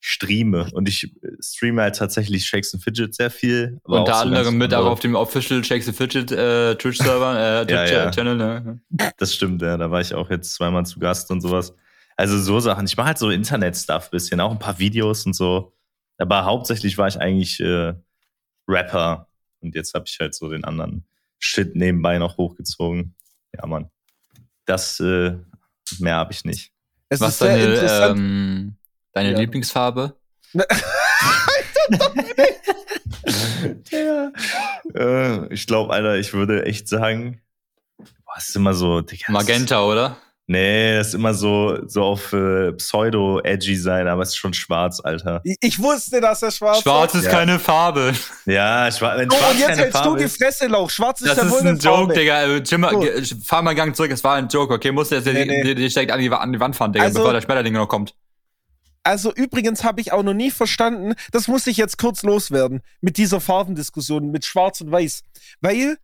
streame. Und ich äh, streame halt tatsächlich Shakes and Fidget sehr viel. Unter anderem mit auch auf dem Official Shakes and Fidget äh, Twitch-Server, äh, Twitch-Channel. Ja, ja. ne? Das stimmt, ja. Da war ich auch jetzt zweimal zu Gast und sowas. Also so Sachen. Ich mache halt so Internet-Stuff bisschen, auch ein paar Videos und so. Aber hauptsächlich war ich eigentlich äh, Rapper. Und jetzt habe ich halt so den anderen Shit nebenbei noch hochgezogen. Ja, Mann. Das, äh, mehr habe ich nicht. Es Was ist deine, ähm, deine ja. Lieblingsfarbe? ja. äh, ich glaube, Alter, ich würde echt sagen, boah, ist immer so. Digga, Magenta, oder? Nee, das ist immer so, so auf äh, Pseudo-edgy sein, aber es ist schon schwarz, Alter. Ich, ich wusste, dass er schwarz ist. Schwarz ist ja. keine Farbe. Ja, schwa wenn oh, schwarz und jetzt hältst Farbe du die Fresse, Lauch. Schwarz ist das ja wohl eine Joke, Digga. Äh, Jim, fahr mal einen Gang zurück, es war ein Joke, okay? Musst du jetzt nee, nee. die, an die, an die Wand fahren, Digga, also, bevor der Schmetterling noch kommt. Also übrigens habe ich auch noch nie verstanden, das muss ich jetzt kurz loswerden, mit dieser Farbendiskussion, mit Schwarz und Weiß. Weil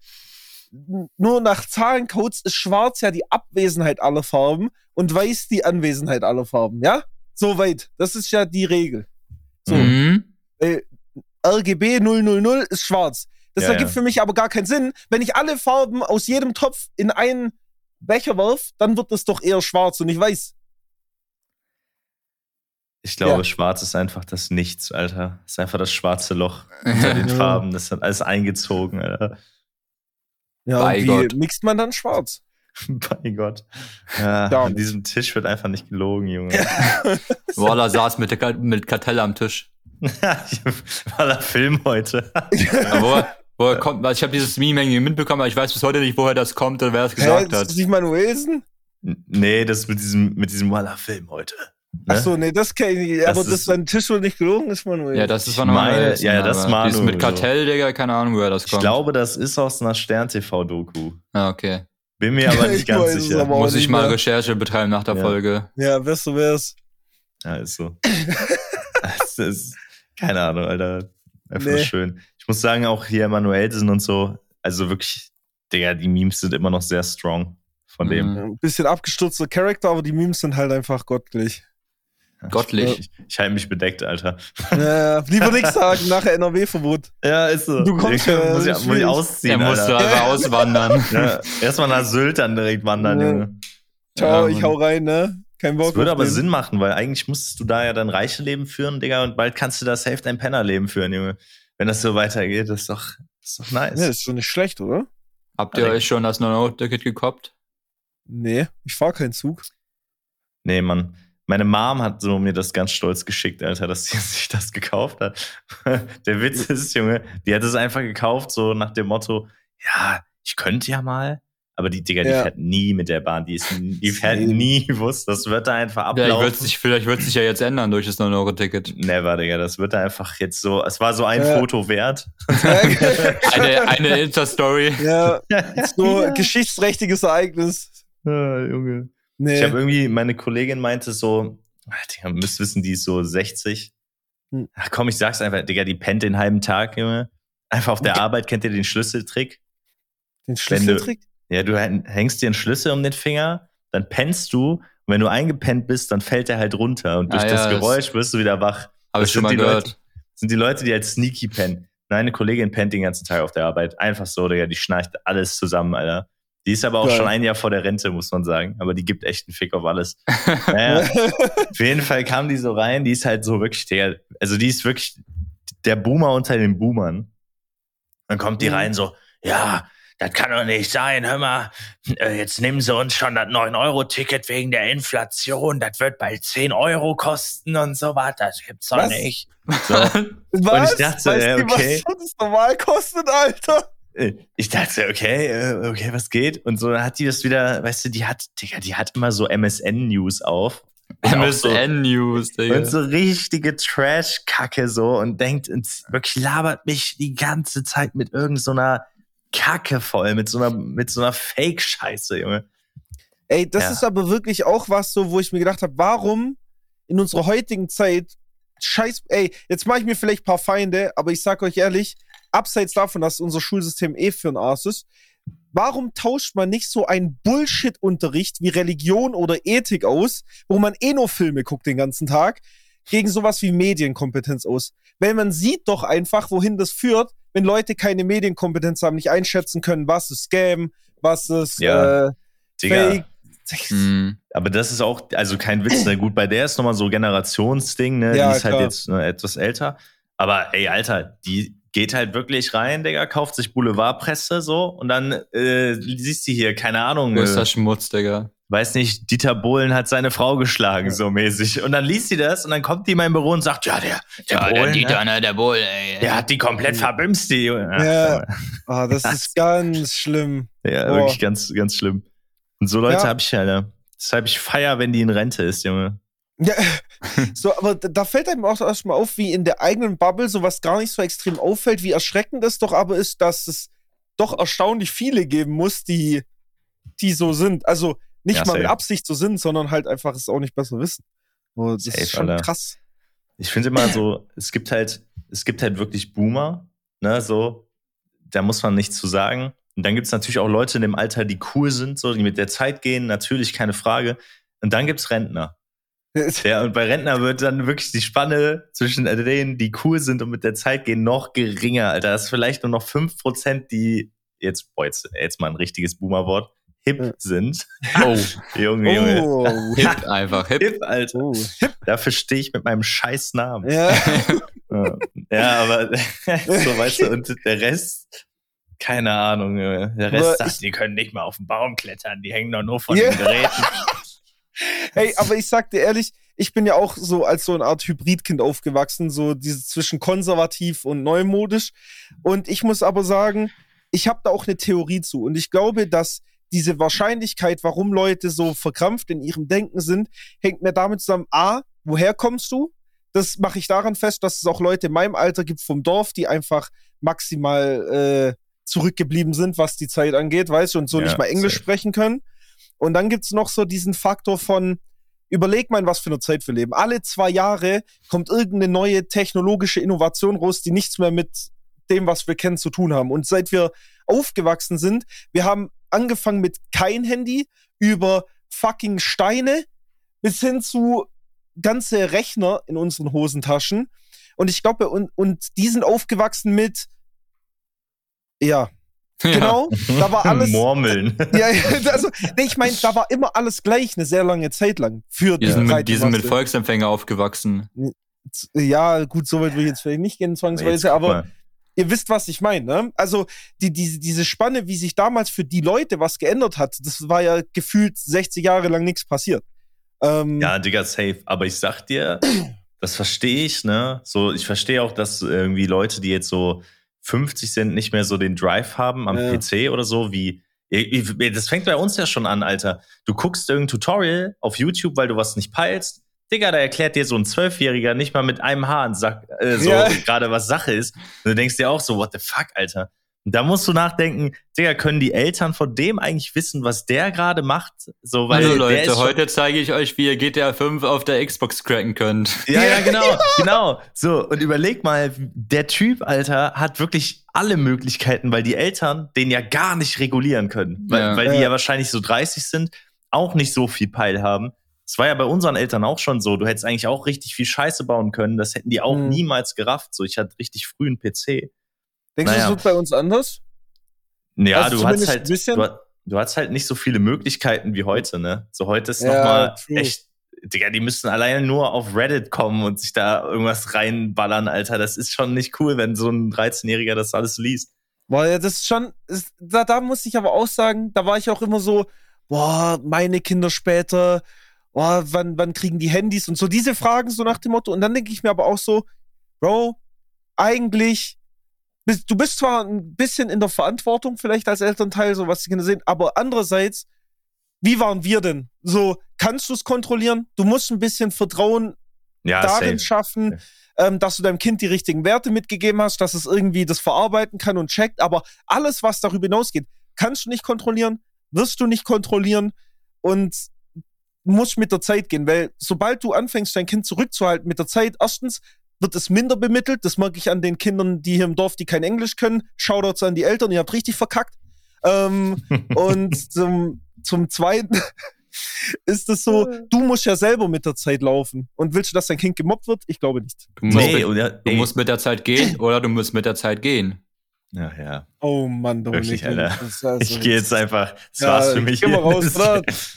nur nach Zahlencodes ist Schwarz ja die Abwesenheit aller Farben und Weiß die Anwesenheit aller Farben, ja? Soweit. Das ist ja die Regel. So. Mhm. Äh, RGB 000 ist schwarz. Das ja, ergibt ja. für mich aber gar keinen Sinn. Wenn ich alle Farben aus jedem Topf in einen Becher wirf, dann wird das doch eher schwarz und nicht weiß. Ich glaube, ja. schwarz ist einfach das Nichts, Alter. Das ist einfach das schwarze Loch unter den Farben. Das hat alles eingezogen, Alter. Ja, Bei wie Gott. mixt man dann schwarz? Bei Gott. Ja, an diesem Tisch wird einfach nicht gelogen, Junge. Walla saß mit, mit Kartell am Tisch. War der Film heute. ja, woher, woher kommt, ich habe dieses Meme irgendwie mitbekommen, aber ich weiß bis heute nicht, woher das kommt oder wer das gesagt Hä, hat. Ist das nicht Manuelsen? Nee, das mit diesem, mit diesem Walla-Film heute. Ne? Achso, nee, das kenne ich nicht. Aber das dass sein Tisch wohl nicht gelogen ist, Manuel. Ja, das ist von meine, Ja, ja, das ist Manu. mit Kartell, Digga, keine Ahnung, woher das kommt. Ich glaube, das ist aus einer Stern-TV-Doku. Ah, okay. Bin mir aber nicht ganz sicher. Muss ich mal Recherche betreiben nach der ja. Folge. Ja, wirst du wär's. Ja, ist so. das ist, keine Ahnung, Alter. Einfach nee. schön. Ich muss sagen, auch hier Manuelsen und so, also wirklich, Digga, die Memes sind immer noch sehr strong von dem. Mhm. Ein bisschen abgestürzter Charakter, aber die Memes sind halt einfach gottlich. Gottlich. Ich, ich halte mich bedeckt, Alter. Ja, lieber nichts sagen, nachher NRW-Verbot. Ja, ist so. Du kommst ja, muss, ich, muss ich ausziehen. Er musste aber auswandern. Ja, erstmal nach Sylt dann direkt wandern, ja. Junge. Ciao, ja, ich hau rein, ne? Kein Bock. Das würde aber den. Sinn machen, weil eigentlich musstest du da ja dein reiche Leben führen, Digga, und bald kannst du da safe dein Pennerleben führen, Junge. Wenn das so weitergeht, das ist doch, das ist doch nice. Ja, ist schon nicht schlecht, oder? Habt ihr euch schon das 9-Euro-Ticket gekoppt? Nee, ich fahr keinen Zug. Nee, Mann. Meine Mom hat so mir das ganz stolz geschickt, Alter, dass sie sich das gekauft hat. Der Witz ist, Junge, die hat es einfach gekauft, so nach dem Motto, ja, ich könnte ja mal. Aber die Digga, die ja. fährt nie mit der Bahn. Die, ist, die fährt nie Bus. Das wird da einfach ablaufen. Ja, wird sich, vielleicht wird sich ja jetzt ändern durch das 9-Euro-Ticket. Never, Digga. Das wird da einfach jetzt so. Es war so ein ja. Foto wert. eine eine Insta-Story. Ja, so ja. geschichtsträchtiges Ereignis. Ah, Junge. Nee. Ich habe irgendwie, meine Kollegin meinte so, Digga, müsst wissen, die ist so 60. Hm. Ach komm, ich sag's einfach, Digga, die pennt den halben Tag, Junge. Einfach auf der okay. Arbeit kennt ihr den Schlüsseltrick. Den Schlüsseltrick? Du, ja, du hängst dir einen Schlüssel um den Finger, dann pennst du und wenn du eingepennt bist, dann fällt der halt runter und durch ah, das ja, Geräusch wirst du wieder wach. Habe ich schon mal gehört. Leute, sind die Leute, die halt sneaky pennen. Meine Kollegin pennt den ganzen Tag auf der Arbeit. Einfach so, Digga, die schnarcht alles zusammen, Alter. Die ist aber auch Geil. schon ein Jahr vor der Rente, muss man sagen. Aber die gibt echt einen Fick auf alles. naja, auf jeden Fall kam die so rein. Die ist halt so wirklich der, also die ist wirklich der Boomer unter den Boomern. Dann kommt die mhm. rein so, ja, das kann doch nicht sein. Hör mal, äh, jetzt nehmen sie uns schon das 9-Euro-Ticket wegen der Inflation. Das wird bald 10 Euro kosten und so was. Das gibt's doch nicht. So. Was? Und ich dachte, weißt ja, okay. Du, was das normal kostet, Alter? Ich dachte, okay, äh, okay, was geht? Und so hat die das wieder, weißt du, die hat, Digga, die hat immer so MSN-News auf. MSN-News, so, Digga. Und so richtige Trash-Kacke so und denkt, und wirklich labert mich die ganze Zeit mit irgendeiner so Kacke voll, mit so einer, mit so einer Fake-Scheiße, Junge. Ey, das ja. ist aber wirklich auch was so, wo ich mir gedacht habe, warum in unserer heutigen Zeit, scheiß, ey, jetzt mache ich mir vielleicht ein paar Feinde, aber ich sag euch ehrlich, abseits davon, dass unser Schulsystem eh für ein Arsch ist, warum tauscht man nicht so einen Bullshit-Unterricht wie Religion oder Ethik aus, wo man eh nur Filme guckt den ganzen Tag, gegen sowas wie Medienkompetenz aus? Weil man sieht doch einfach, wohin das führt, wenn Leute keine Medienkompetenz haben, nicht einschätzen können, was ist Scam, was ist ja. äh, Fake. Mhm. Aber das ist auch, also kein Witz, ne? gut, bei der ist nochmal so Generationsding, ne? Ja, die ist halt klar. halt jetzt ne, etwas älter. Aber ey, Alter, die geht halt wirklich rein, Digga, kauft sich Boulevardpresse so und dann äh, siehst du hier, keine Ahnung. Größter äh, Schmutz, Digga. weiß nicht, Dieter Bohlen hat seine Frau geschlagen, so mäßig. Und dann liest sie das und dann kommt die in mein Büro und sagt, ja, der, der ja, Bohlen, der Dieter, ne, der Bohlen, ey. Der hat die komplett verbimst, die. Ja, oh, das ist ganz schlimm. Ja, Boah. wirklich ganz, ganz schlimm. Und so Leute ja. habe ich ja, ne? Deshalb ich feier, wenn die in Rente ist, Junge. Ja, so, aber da fällt einem auch erstmal auf, wie in der eigenen Bubble sowas gar nicht so extrem auffällt, wie erschreckend es doch aber ist, dass es doch erstaunlich viele geben muss, die, die so sind. Also nicht ja, mal safe. mit Absicht so sind, sondern halt einfach es auch nicht besser wissen. Das safe, ist schon Alter. krass. Ich finde immer so, es gibt halt, es gibt halt wirklich Boomer, ne, so, da muss man nichts zu sagen. Und dann gibt es natürlich auch Leute in dem Alter, die cool sind, so, die mit der Zeit gehen, natürlich keine Frage. Und dann gibt es Rentner. Ja, und bei Rentner wird dann wirklich die Spanne zwischen denen, die cool sind und mit der Zeit gehen, noch geringer, Alter. Das ist vielleicht nur noch 5%, die jetzt, boah, jetzt, jetzt mal ein richtiges Boomer-Wort, hip sind. Oh, Junge, Junge. Oh. Hip einfach, hip. Hip, Alter. Oh. Dafür stehe ich mit meinem scheiß Namen. Ja, ja aber so weißt du, und der Rest, keine Ahnung, der Rest aber sagt, die können nicht mal auf den Baum klettern, die hängen doch nur von yeah. den Geräten. Hey, aber ich sag dir ehrlich, ich bin ja auch so als so eine Art Hybridkind aufgewachsen, so dieses zwischen konservativ und neumodisch. Und ich muss aber sagen, ich habe da auch eine Theorie zu. Und ich glaube, dass diese Wahrscheinlichkeit, warum Leute so verkrampft in ihrem Denken sind, hängt mir damit zusammen, a, woher kommst du? Das mache ich daran fest, dass es auch Leute in meinem Alter gibt vom Dorf, die einfach maximal äh, zurückgeblieben sind, was die Zeit angeht, weißt du, und so ja, nicht mal Englisch safe. sprechen können. Und dann gibt's noch so diesen Faktor von, überleg mal, in was für eine Zeit wir leben. Alle zwei Jahre kommt irgendeine neue technologische Innovation raus, die nichts mehr mit dem, was wir kennen, zu tun haben. Und seit wir aufgewachsen sind, wir haben angefangen mit kein Handy über fucking Steine bis hin zu ganze Rechner in unseren Hosentaschen. Und ich glaube, und, und die sind aufgewachsen mit, ja, Genau, ja. da war alles. Mormeln. Ja, also, nee, ich meine, da war immer alles gleich eine sehr lange Zeit lang. Für die sind, mit, die sind mit Volksempfänger aufgewachsen. Ja, gut, so weit will ich jetzt vielleicht nicht gehen, zwangsweise, aber ihr wisst, was ich meine. Ne? Also die, die, diese Spanne, wie sich damals für die Leute was geändert hat, das war ja gefühlt 60 Jahre lang nichts passiert. Ähm, ja, Digga, safe. Aber ich sag dir, das verstehe ich, ne? So, ich verstehe auch, dass irgendwie Leute, die jetzt so 50 sind, nicht mehr so den Drive haben am ja. PC oder so, wie das fängt bei uns ja schon an, Alter. Du guckst irgendein Tutorial auf YouTube, weil du was nicht peilst, Digga, da erklärt dir so ein Zwölfjähriger nicht mal mit einem Haar Sack, äh, so ja. gerade was Sache ist. Und du denkst dir auch so, what the fuck, Alter. Da musst du nachdenken, Digga, können die Eltern von dem eigentlich wissen, was der gerade macht? So, weil Hallo Leute, heute zeige ich euch, wie ihr GTA 5 auf der Xbox cracken könnt. Ja, ja, genau, genau. So, und überleg mal, der Typ, Alter, hat wirklich alle Möglichkeiten, weil die Eltern den ja gar nicht regulieren können. Weil, ja. weil die ja wahrscheinlich so 30 sind, auch nicht so viel Peil haben. Es war ja bei unseren Eltern auch schon so. Du hättest eigentlich auch richtig viel Scheiße bauen können. Das hätten die auch mhm. niemals gerafft. So, ich hatte richtig früh einen PC. Denkst naja. du, es wird bei uns anders? Ja, also du hast halt, du, du hast halt nicht so viele Möglichkeiten wie heute, ne? So heute ist ja, nochmal echt, Digga, die müssen alleine nur auf Reddit kommen und sich da irgendwas reinballern, Alter. Das ist schon nicht cool, wenn so ein 13-Jähriger das alles liest. Boah, ja, das ist schon, ist, da, da muss ich aber auch sagen, da war ich auch immer so, boah, meine Kinder später, oh, wann, wann kriegen die Handys und so diese Fragen so nach dem Motto. Und dann denke ich mir aber auch so, Bro, eigentlich, du bist zwar ein bisschen in der Verantwortung vielleicht als Elternteil, so was die Kinder sehen, aber andererseits, wie waren wir denn? So, kannst du es kontrollieren? Du musst ein bisschen Vertrauen ja, darin safe. schaffen, ähm, dass du deinem Kind die richtigen Werte mitgegeben hast, dass es irgendwie das verarbeiten kann und checkt. Aber alles, was darüber hinausgeht, kannst du nicht kontrollieren, wirst du nicht kontrollieren. Und muss mit der Zeit gehen, weil sobald du anfängst, dein Kind zurückzuhalten mit der Zeit, erstens wird es minder bemittelt. Das mag ich an den Kindern, die hier im Dorf, die kein Englisch können. Shoutouts an die Eltern, ihr habt richtig verkackt. Ähm, und zum, zum Zweiten ist es so, du musst ja selber mit der Zeit laufen. Und willst du, dass dein Kind gemobbt wird? Ich glaube nicht. Du musst, nee, mit, du musst mit der Zeit gehen oder du musst mit der Zeit gehen. Ja, ja. Oh Mann, Dominik. Wirklich, Alter. Also ich gehe jetzt einfach. Das ja, war's für mich. Geh mal raus,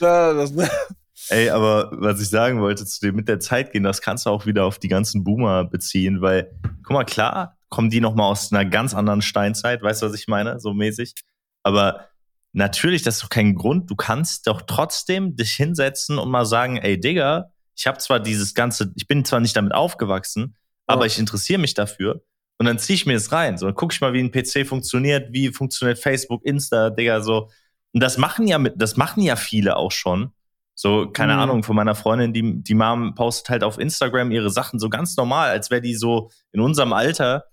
ja, das, Ey, aber was ich sagen wollte, zu dem mit der Zeit gehen, das kannst du auch wieder auf die ganzen Boomer beziehen, weil, guck mal, klar, kommen die nochmal aus einer ganz anderen Steinzeit, weißt du, was ich meine, so mäßig. Aber natürlich, das ist doch kein Grund. Du kannst doch trotzdem dich hinsetzen und mal sagen, ey Digga, ich habe zwar dieses ganze, ich bin zwar nicht damit aufgewachsen, ja. aber ich interessiere mich dafür. Und dann ziehe ich mir das rein. So, dann gucke ich mal, wie ein PC funktioniert, wie funktioniert Facebook, Insta, Digga, so. Und das machen ja mit, das machen ja viele auch schon. So, keine mhm. Ahnung, von meiner Freundin, die, die Mom postet halt auf Instagram ihre Sachen so ganz normal, als wäre die so in unserem Alter.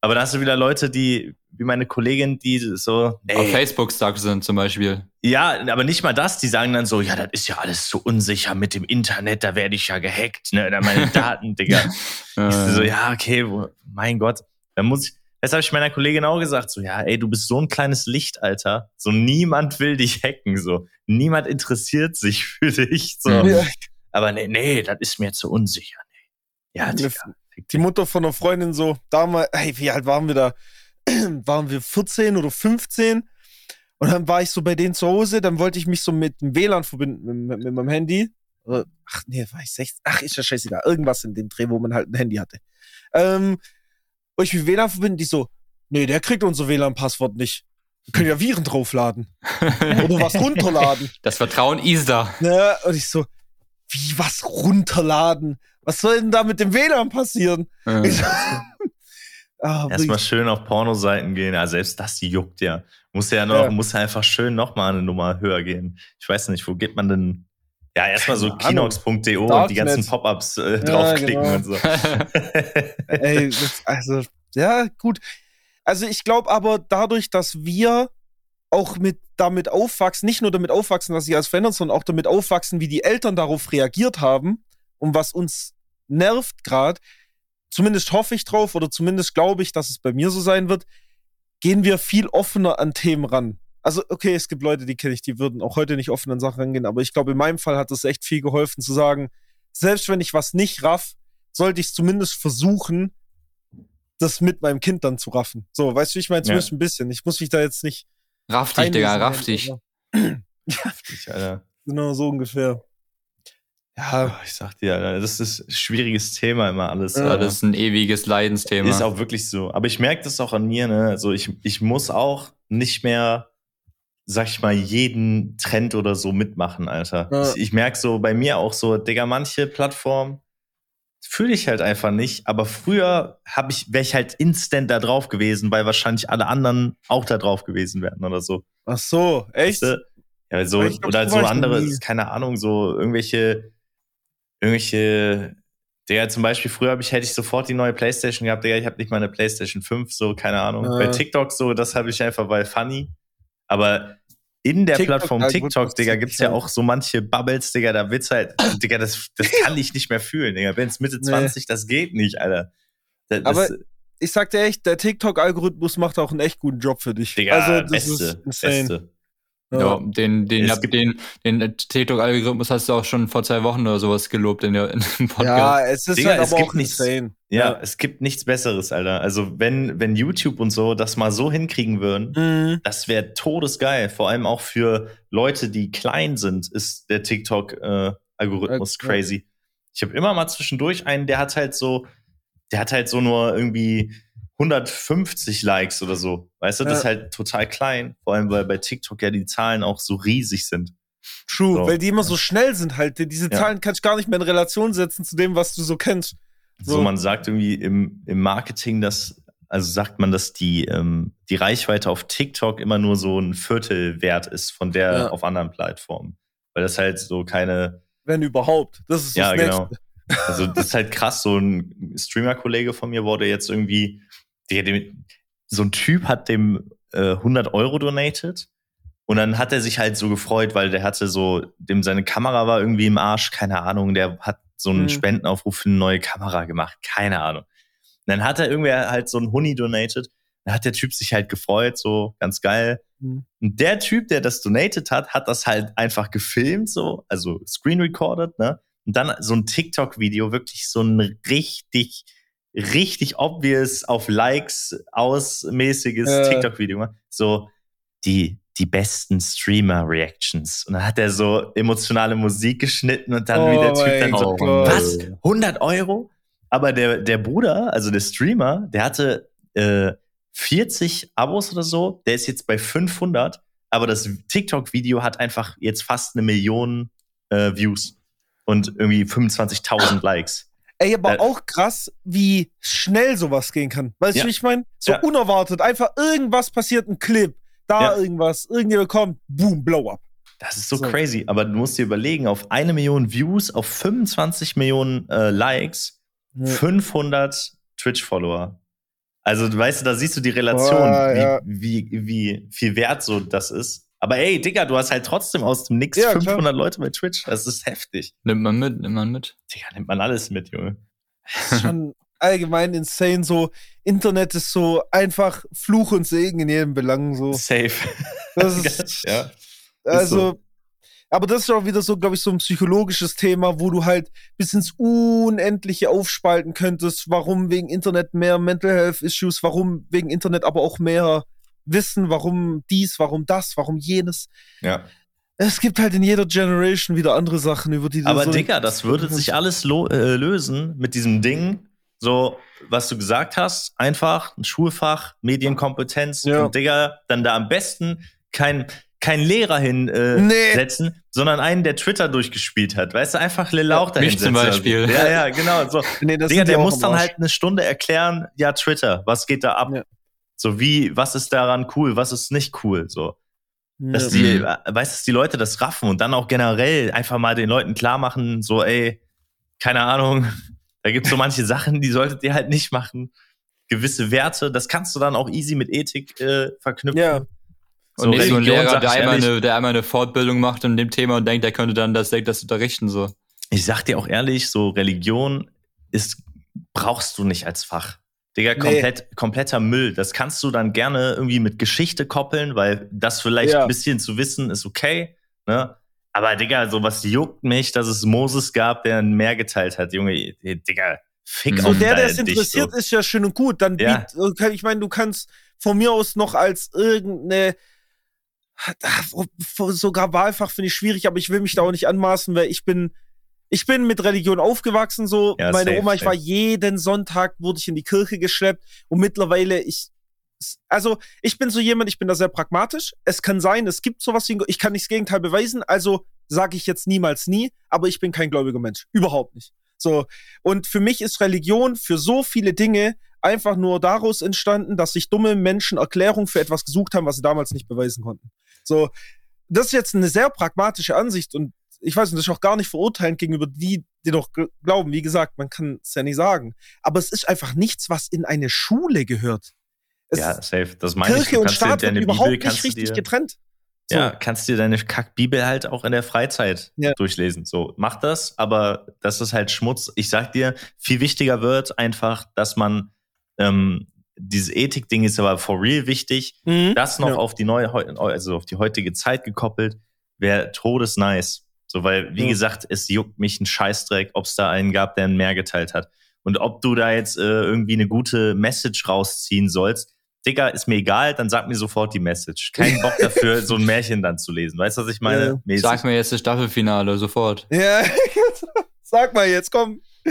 Aber da hast du wieder Leute, die, wie meine Kollegin, die so. Nee. Auf Facebook stuck sind zum Beispiel. Ja, aber nicht mal das. Die sagen dann so, ja, das ist ja alles so unsicher mit dem Internet, da werde ich ja gehackt, ne? Da meine Daten, Digga. ich so, ja, okay, mein Gott. Da muss ich. Das habe ich meiner Kollegin auch gesagt, so, ja, ey, du bist so ein kleines Licht, Alter. So, niemand will dich hacken, so. Niemand interessiert sich für dich, so. Ja. Aber nee, nee, das ist mir zu unsicher, nee. Ja, Digga. Die Mutter von einer Freundin so, damals, hey, wie alt waren wir da? waren wir 14 oder 15? Und dann war ich so bei denen zu Hause, dann wollte ich mich so mit dem WLAN verbinden, mit, mit, mit meinem Handy. Ach nee, war ich 16? Ach, ist ja scheißegal. Irgendwas in dem Dreh, wo man halt ein Handy hatte. Ähm, und ich mit WLAN verbinden, die so, nee, der kriegt unser WLAN-Passwort nicht. Wir können ja Viren draufladen. Oder was runterladen. Das Vertrauen ist da. Ja, und ich so, wie was runterladen? Was soll denn da mit dem WLAN passieren? Ja. So, ah, Erstmal schön auf Pornoseiten gehen. Ja, selbst das juckt ja. Muss ja noch, ja. muss einfach schön nochmal eine Nummer höher gehen. Ich weiß nicht, wo geht man denn? Ja, erstmal so kinox.de und die ganzen Pop-ups äh, draufklicken genau. und so. Ey, das, also, ja, gut. Also ich glaube aber dadurch, dass wir auch mit damit aufwachsen, nicht nur damit aufwachsen, dass sie als verändern, sondern auch damit aufwachsen, wie die Eltern darauf reagiert haben und was uns nervt gerade, zumindest hoffe ich drauf oder zumindest glaube ich, dass es bei mir so sein wird, gehen wir viel offener an Themen ran. Also, okay, es gibt Leute, die kenne ich, die würden auch heute nicht offen an Sachen rangehen, aber ich glaube, in meinem Fall hat es echt viel geholfen zu sagen, selbst wenn ich was nicht raff, sollte ich es zumindest versuchen, das mit meinem Kind dann zu raffen. So, weißt du, ich meine, zumindest ja. ein bisschen. Ich muss mich da jetzt nicht. Raff dich, Digga, raff dich. raff dich, Alter. Genau, so ungefähr. Ja, oh, ich sag dir, Alter, das ist ein schwieriges Thema immer alles. Ja, das ist ein ewiges Leidensthema. Ist auch wirklich so. Aber ich merke das auch an mir, ne? Also ich, ich muss auch nicht mehr, sag ich mal, jeden Trend oder so mitmachen, Alter. Ja. Ich, ich merke so bei mir auch so, Digga, manche Plattformen fühle ich halt einfach nicht. Aber früher habe ich, wäre ich halt instant da drauf gewesen, weil wahrscheinlich alle anderen auch da drauf gewesen wären oder so. Ach so, echt? Weißt du? Ja, so, oder so andere, keine Ahnung, so irgendwelche, irgendwelche, der zum Beispiel, früher ich, hätte ich sofort die neue Playstation gehabt, der ich habe nicht mal eine Playstation 5, so, keine Ahnung. Ja. Bei TikTok so, das habe ich einfach, weil funny. Aber in der TikTok, Plattform TikTok, Digga, gibt's ja auch so manche Bubbles, Digga, da wird's halt, Digga, das, das kann ich nicht mehr fühlen, Digga. Wenn's Mitte 20, das geht nicht, Alter. Das, Aber ich sag dir echt, der TikTok-Algorithmus macht auch einen echt guten Job für dich. Digga, also, das beste, ist insane. beste. Ja, den, den, ja, den, den TikTok-Algorithmus hast du auch schon vor zwei Wochen oder sowas gelobt in, der, in dem Podcast. Ja, es ist Digga, halt es aber auch nichts, insane. Ja, ja, es gibt nichts Besseres, Alter. Also wenn, wenn YouTube und so das mal so hinkriegen würden, mhm. das wäre todesgeil. Vor allem auch für Leute, die klein sind, ist der TikTok-Algorithmus äh, crazy. Ich habe immer mal zwischendurch einen, der hat halt so, der hat halt so nur irgendwie 150 Likes oder so. Weißt du, das ist halt total klein. Vor allem, weil bei TikTok ja die Zahlen auch so riesig sind. True, so. weil die immer so schnell sind halt. Diese ja. Zahlen kann ich gar nicht mehr in Relation setzen zu dem, was du so kennst. So, so man sagt irgendwie im, im Marketing, dass, also sagt man, dass die, ähm, die Reichweite auf TikTok immer nur so ein Viertel wert ist von der ja. auf anderen Plattformen. Weil das halt so keine. Wenn überhaupt. Das ist ja, genau. Also das ist halt krass. So ein Streamer-Kollege von mir wurde jetzt irgendwie so ein Typ hat dem äh, 100 Euro donated und dann hat er sich halt so gefreut, weil der hatte so, dem seine Kamera war irgendwie im Arsch, keine Ahnung, der hat so einen mhm. Spendenaufruf für eine neue Kamera gemacht, keine Ahnung. Und dann hat er irgendwie halt so einen Huni donated, dann hat der Typ sich halt gefreut, so ganz geil. Mhm. Und der Typ, der das donated hat, hat das halt einfach gefilmt, so, also screen recorded, ne? Und dann so ein TikTok-Video, wirklich so ein richtig richtig obvious auf Likes ausmäßiges äh. TikTok-Video gemacht. So die, die besten Streamer-Reactions. Und dann hat er so emotionale Musik geschnitten und dann oh wie der Typ dann so, Gott. was? 100 Euro? Aber der, der Bruder, also der Streamer, der hatte äh, 40 Abos oder so. Der ist jetzt bei 500. aber das TikTok-Video hat einfach jetzt fast eine Million äh, Views und irgendwie 25.000 Likes. Ey, aber äh, auch krass, wie schnell sowas gehen kann. Weißt ja. du, wie ich meine? So ja. unerwartet. Einfach irgendwas passiert, ein Clip, da ja. irgendwas, irgendjemand kommt, boom, blow up. Das ist so, so, crazy. Aber du musst dir überlegen, auf eine Million Views, auf 25 Millionen äh, Likes, 500 Twitch-Follower. Also, du weißt, da siehst du die Relation, Boah, wie, wie, wie viel wert so das ist. Aber ey, Digga, du hast halt trotzdem aus dem Nix ja, 500 klar. Leute bei Twitch. Das ist heftig. Nimmt man mit, nimmt man mit. Digga, nimmt man alles mit, Junge. Das ist schon allgemein insane. So, Internet ist so einfach Fluch und Segen in jedem Belang. So. Safe. Das ist, ja. Also, so. aber das ist auch wieder so, glaube ich, so ein psychologisches Thema, wo du halt bis ins Unendliche aufspalten könntest, warum wegen Internet mehr Mental Health Issues, warum wegen Internet aber auch mehr wissen, warum dies, warum das, warum jenes. Ja. Es gibt halt in jeder Generation wieder andere Sachen, über die du Aber so Digga, das würde sich alles äh, lösen mit diesem Ding, so, was du gesagt hast, einfach ein Schulfach, Medienkompetenz ja. und Digga, dann da am besten kein, kein Lehrer hinsetzen, äh, nee. sondern einen, der Twitter durchgespielt hat. Weißt du, einfach Lil auch dahin Mich zum Beispiel. Ja, ja, genau. So. Nee, Digga, der muss dann halt eine Stunde erklären, ja, Twitter, was geht da ab? Ja. So wie, was ist daran cool, was ist nicht cool, so. Dass die, mhm. äh, weißt du, die Leute das raffen und dann auch generell einfach mal den Leuten klar machen, so, ey, keine Ahnung, da gibt es so manche Sachen, die solltet ihr halt nicht machen. Gewisse Werte, das kannst du dann auch easy mit Ethik äh, verknüpfen. Ja. Und so nicht so ein Lehrer, der einmal, eine, der einmal eine Fortbildung macht in dem Thema und denkt, der könnte dann das, das unterrichten, so. Ich sag dir auch ehrlich, so Religion ist, brauchst du nicht als Fach. Digga, komplett, nee. kompletter Müll. Das kannst du dann gerne irgendwie mit Geschichte koppeln, weil das vielleicht ja. ein bisschen zu wissen ist okay. Ne? Aber Digga, sowas juckt mich, dass es Moses gab, der ein Meer geteilt hat. Junge, Digga, fick so, auf Der, der es interessiert, so. ist ja schön und gut. Dann ja. biet, ich meine, du kannst von mir aus noch als irgendeine sogar Wahlfach finde ich schwierig, aber ich will mich da auch nicht anmaßen, weil ich bin ich bin mit Religion aufgewachsen, so. Ja, Meine safe, Oma, ich safe. war jeden Sonntag, wurde ich in die Kirche geschleppt und mittlerweile, ich, also, ich bin so jemand, ich bin da sehr pragmatisch. Es kann sein, es gibt sowas, ich kann nicht das Gegenteil beweisen, also sage ich jetzt niemals nie, aber ich bin kein gläubiger Mensch. Überhaupt nicht. So. Und für mich ist Religion für so viele Dinge einfach nur daraus entstanden, dass sich dumme Menschen Erklärung für etwas gesucht haben, was sie damals nicht beweisen konnten. So. Das ist jetzt eine sehr pragmatische Ansicht und ich weiß nicht, das ist auch gar nicht verurteilend gegenüber die, die doch glauben. Wie gesagt, man kann es ja nicht sagen. Aber es ist einfach nichts, was in eine Schule gehört. Es ja, safe. Das meine Kirche ich. und Staat wird überhaupt Bibel, nicht richtig dir, getrennt. So. Ja, kannst dir deine Kack-Bibel halt auch in der Freizeit ja. durchlesen. So, mach das, aber das ist halt Schmutz. Ich sag dir, viel wichtiger wird einfach, dass man ähm, dieses Ethik-Ding ist aber for real wichtig. Mhm. Das noch ja. auf die neue, also auf die heutige Zeit gekoppelt, wäre todes nice. So, weil, wie ja. gesagt, es juckt mich ein Scheißdreck, ob es da einen gab, der einen mehr geteilt hat. Und ob du da jetzt äh, irgendwie eine gute Message rausziehen sollst, Digga, ist mir egal, dann sag mir sofort die Message. Kein Bock dafür, so ein Märchen dann zu lesen. Weißt du, was ich meine? Ja. Sag mir jetzt das Staffelfinale, sofort. Ja, sag mal jetzt, komm.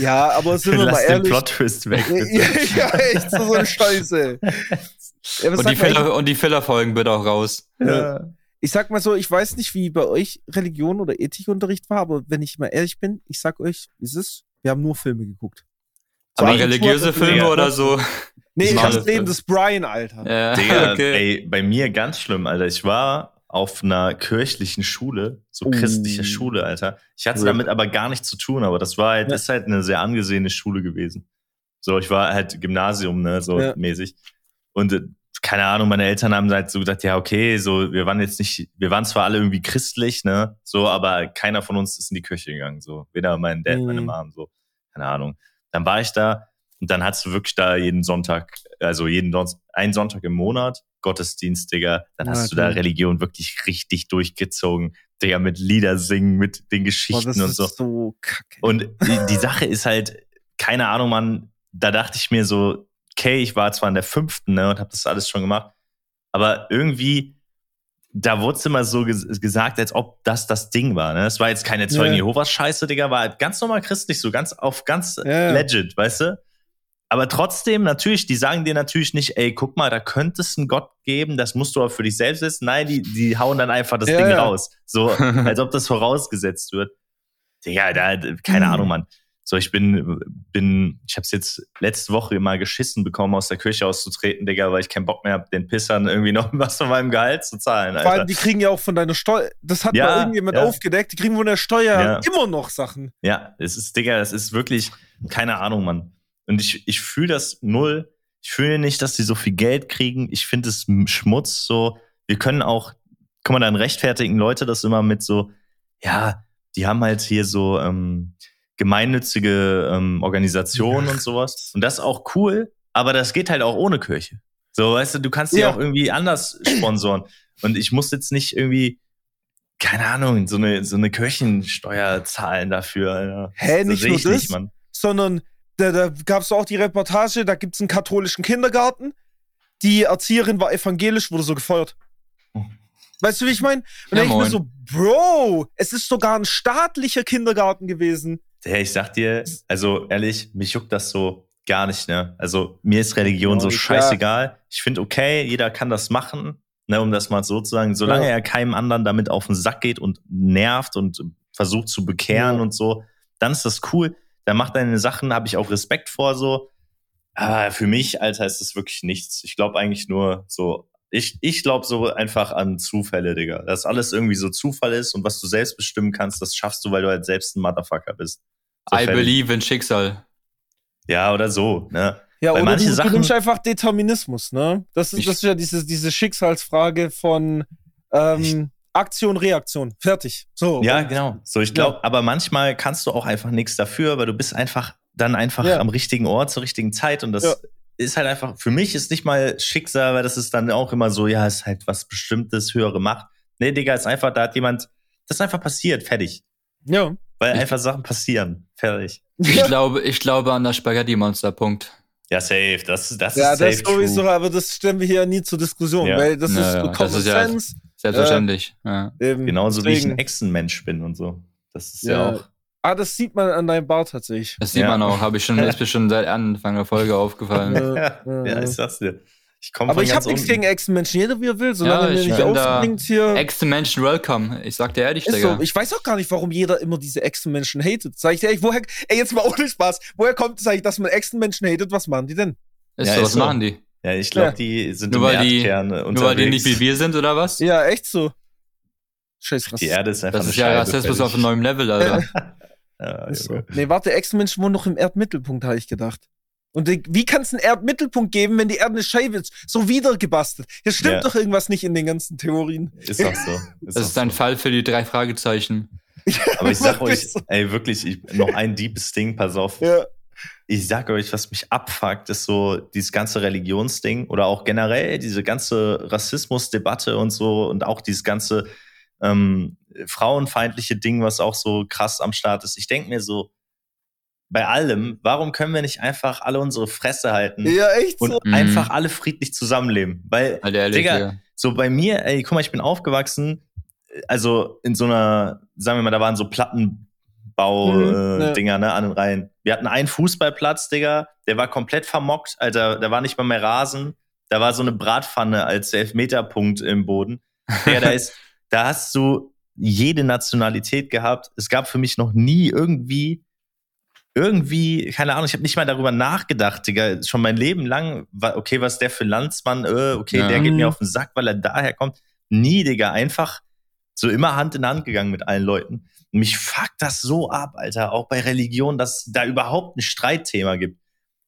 ja, aber sind wir Lass mal ehrlich. den Plot-Twist weg, bitte. ja, echt, so eine Scheiße. Ja, und, die Filler, und die Filler-Folgen bitte auch raus. Ja ich sag mal so, ich weiß nicht, wie bei euch Religion oder Ethikunterricht war, aber wenn ich mal ehrlich bin, ich sag euch, wie ist es? Wir haben nur Filme geguckt. So aber religiöse Filme oder so? Nee, ich hab das Leben des Brian, Alter. Ja, Digga, okay. ey, bei mir ganz schlimm, Alter. Ich war auf einer kirchlichen Schule, so christliche uh. Schule, Alter. Ich hatte damit aber gar nichts zu tun, aber das war halt, ja. ist halt eine sehr angesehene Schule gewesen. So, ich war halt Gymnasium, ne, so ja. mäßig. Und äh, keine Ahnung, meine Eltern haben halt so gedacht, ja, okay, so, wir waren jetzt nicht, wir waren zwar alle irgendwie christlich, ne, so, aber keiner von uns ist in die Kirche gegangen, so. Weder mein Dad, mhm. meine Mom, so. Keine Ahnung. Dann war ich da und dann hast du wirklich da jeden Sonntag, also jeden einen Sonntag im Monat Gottesdienst, Digga. Dann hast okay. du da Religion wirklich richtig durchgezogen, Digga, mit Lieder singen, mit den Geschichten Boah, und so. so kacke. Und die, die Sache ist halt, keine Ahnung, man, da dachte ich mir so, okay, ich war zwar in der fünften ne, und habe das alles schon gemacht, aber irgendwie, da wurde es immer so ges gesagt, als ob das das Ding war. Ne? Es war jetzt keine Zeugen ja. Jehovas Scheiße, Digga, war halt ganz normal christlich, so ganz auf ganz ja. legit, weißt du? Aber trotzdem, natürlich, die sagen dir natürlich nicht, ey, guck mal, da könnte es einen Gott geben, das musst du aber für dich selbst wissen. Nein, die, die hauen dann einfach das ja, Ding raus. So, als ob das vorausgesetzt wird. Digga, da, keine mhm. Ahnung, Mann. So, ich bin, bin, ich habe es jetzt letzte Woche mal geschissen bekommen, aus der Kirche auszutreten, Digga, weil ich keinen Bock mehr habe, den Pissern irgendwie noch was von meinem Gehalt zu zahlen. Alter. Vor allem, die kriegen ja auch von deiner Steuer, das hat ja, mal irgendjemand ja. aufgedeckt, die kriegen von der Steuer ja. immer noch Sachen. Ja, es ist, Digga, es ist wirklich, keine Ahnung, Mann. Und ich, ich fühle das null. Ich fühle nicht, dass die so viel Geld kriegen. Ich finde es Schmutz so. Wir können auch, kann man dann rechtfertigen Leute das immer mit so, ja, die haben halt hier so, ähm, gemeinnützige ähm, Organisationen und sowas. Und das ist auch cool, aber das geht halt auch ohne Kirche. So, weißt du, du kannst die ja. auch irgendwie anders sponsoren. Und ich muss jetzt nicht irgendwie, keine Ahnung, so eine, so eine Kirchensteuer zahlen dafür. Hä, nicht nur das, nicht, sondern da, da gab es auch die Reportage, da gibt es einen katholischen Kindergarten. Die Erzieherin war evangelisch, wurde so gefeuert. Weißt du, wie ich meine? Und ja, dann ich mir so, Bro, es ist sogar ein staatlicher Kindergarten gewesen. Ja, ich sag dir, also ehrlich, mich juckt das so gar nicht, ne? Also mir ist Religion so scheißegal. Klar. Ich finde, okay, jeder kann das machen, ne, um das mal so zu sagen, solange ja. er keinem anderen damit auf den Sack geht und nervt und versucht zu bekehren ja. und so, dann ist das cool. Der macht deine Sachen, habe ich auch Respekt vor so. Aber für mich, Alter, ist das wirklich nichts. Ich glaube eigentlich nur so ich, ich glaube so einfach an Zufälle, Digga. Dass alles irgendwie so Zufall ist und was du selbst bestimmen kannst, das schaffst du, weil du halt selbst ein Motherfucker bist. So I believe in Schicksal. Ja, oder so, ne? Ja, Weil oder manche du, Sachen, du nimmst einfach Determinismus, ne? Das ist, das ist ja diese, diese Schicksalsfrage von ähm, Aktion, Reaktion. Fertig. So. Ja, genau. So, ich glaube, ja. aber manchmal kannst du auch einfach nichts dafür, weil du bist einfach dann einfach ja. am richtigen Ort zur richtigen Zeit und das ja ist halt einfach, für mich ist nicht mal Schicksal, weil das ist dann auch immer so, ja, ist halt was Bestimmtes, höhere Macht. Nee, Digga, ist einfach, da hat jemand, das ist einfach passiert, fertig. Ja. Weil einfach Sachen passieren, fertig. Ich glaube, ich glaube an das Spaghetti-Monster, Punkt. Ja, safe. Das, das ja, ist safe. Ja, das sowieso, aber das stellen wir hier nie zur Diskussion, ja. weil das ja, ist ja. Common das ist Sense. Ja selbstverständlich. Äh, ja. Genauso deswegen. wie ich ein Echsenmensch bin und so. Das ist ja, auch. Ah, das sieht man an deinem Bart tatsächlich. Das sieht ja. man auch, habe ich schon, ist mir schon seit Anfang der Folge aufgefallen. ja, ja, ich sag's dir. Ich Aber ich habe nichts gegen Echsenmenschen, jeder wie er will, solange ja, er mir nicht aufbringt hier. Echsenmenschen welcome. Ich sag dir ehrlich, Digga. So. Ich weiß auch gar nicht, warum jeder immer diese Echsenmenschen hatet. Sag ich dir ehrlich, woher, ey, jetzt mal ohne Spaß, woher kommt es eigentlich, dass man Echsenmenschen hatet? Was machen die denn? Ist ja, so, was so. machen die? Ja, ich glaube, die sind nur weil die, Nur weil die nicht wie wir sind, oder was? Ja, echt so. Scheiße, Die Erde ist einfach Das ist ja Rassismus auf einem neuen Level, Alter. Ja, so. Nee, warte, Echsenmenschen wohnen noch im Erdmittelpunkt, habe ich gedacht. Und wie kann es einen Erdmittelpunkt geben, wenn die Erde eine Scheibe ist? So wiedergebastelt. Hier stimmt ja. doch irgendwas nicht in den ganzen Theorien. Ist auch so. Ist das ist ein so. Fall für die drei Fragezeichen. Aber ich sag euch, ey, wirklich, ich, noch ein deepes Ding, pass auf. Ja. Ich sag euch, was mich abfuckt, ist so dieses ganze Religionsding oder auch generell diese ganze Rassismusdebatte und so und auch dieses ganze ähm, frauenfeindliche Ding, was auch so krass am Start ist. Ich denke mir so, bei allem, warum können wir nicht einfach alle unsere Fresse halten ja, echt und so. Mhm. einfach alle friedlich zusammenleben? Weil, halt ehrlich, Digga, ja. so bei mir, ey, guck mal, ich bin aufgewachsen, also in so einer, sagen wir mal, da waren so Plattenbau-Dinger, mhm, äh, ja. ne, an den Reihen. Wir hatten einen Fußballplatz, Digga, der war komplett vermockt, Alter, da war nicht mal mehr Rasen, da war so eine Bratpfanne als Elfmeterpunkt im Boden. Digga, da ist, da hast du jede Nationalität gehabt. Es gab für mich noch nie irgendwie irgendwie, keine Ahnung, ich habe nicht mal darüber nachgedacht, Digga. Schon mein Leben lang, okay, was ist der für Landsmann? Äh, okay, ja. der geht mir auf den Sack, weil er daher kommt. Nie, Digga, einfach so immer Hand in Hand gegangen mit allen Leuten. Und mich fuckt das so ab, Alter, auch bei Religion, dass da überhaupt ein Streitthema gibt.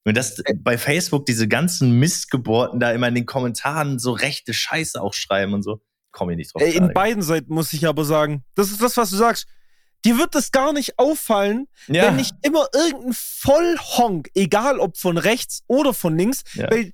Und dass bei Facebook diese ganzen Missgeburten da immer in den Kommentaren so rechte Scheiße auch schreiben und so. Komme ich nicht drauf. Ey, in beiden Seiten muss ich aber sagen, das ist das, was du sagst dir wird es gar nicht auffallen, ja. wenn nicht immer irgendein Vollhonk, egal ob von rechts oder von links, ja. weil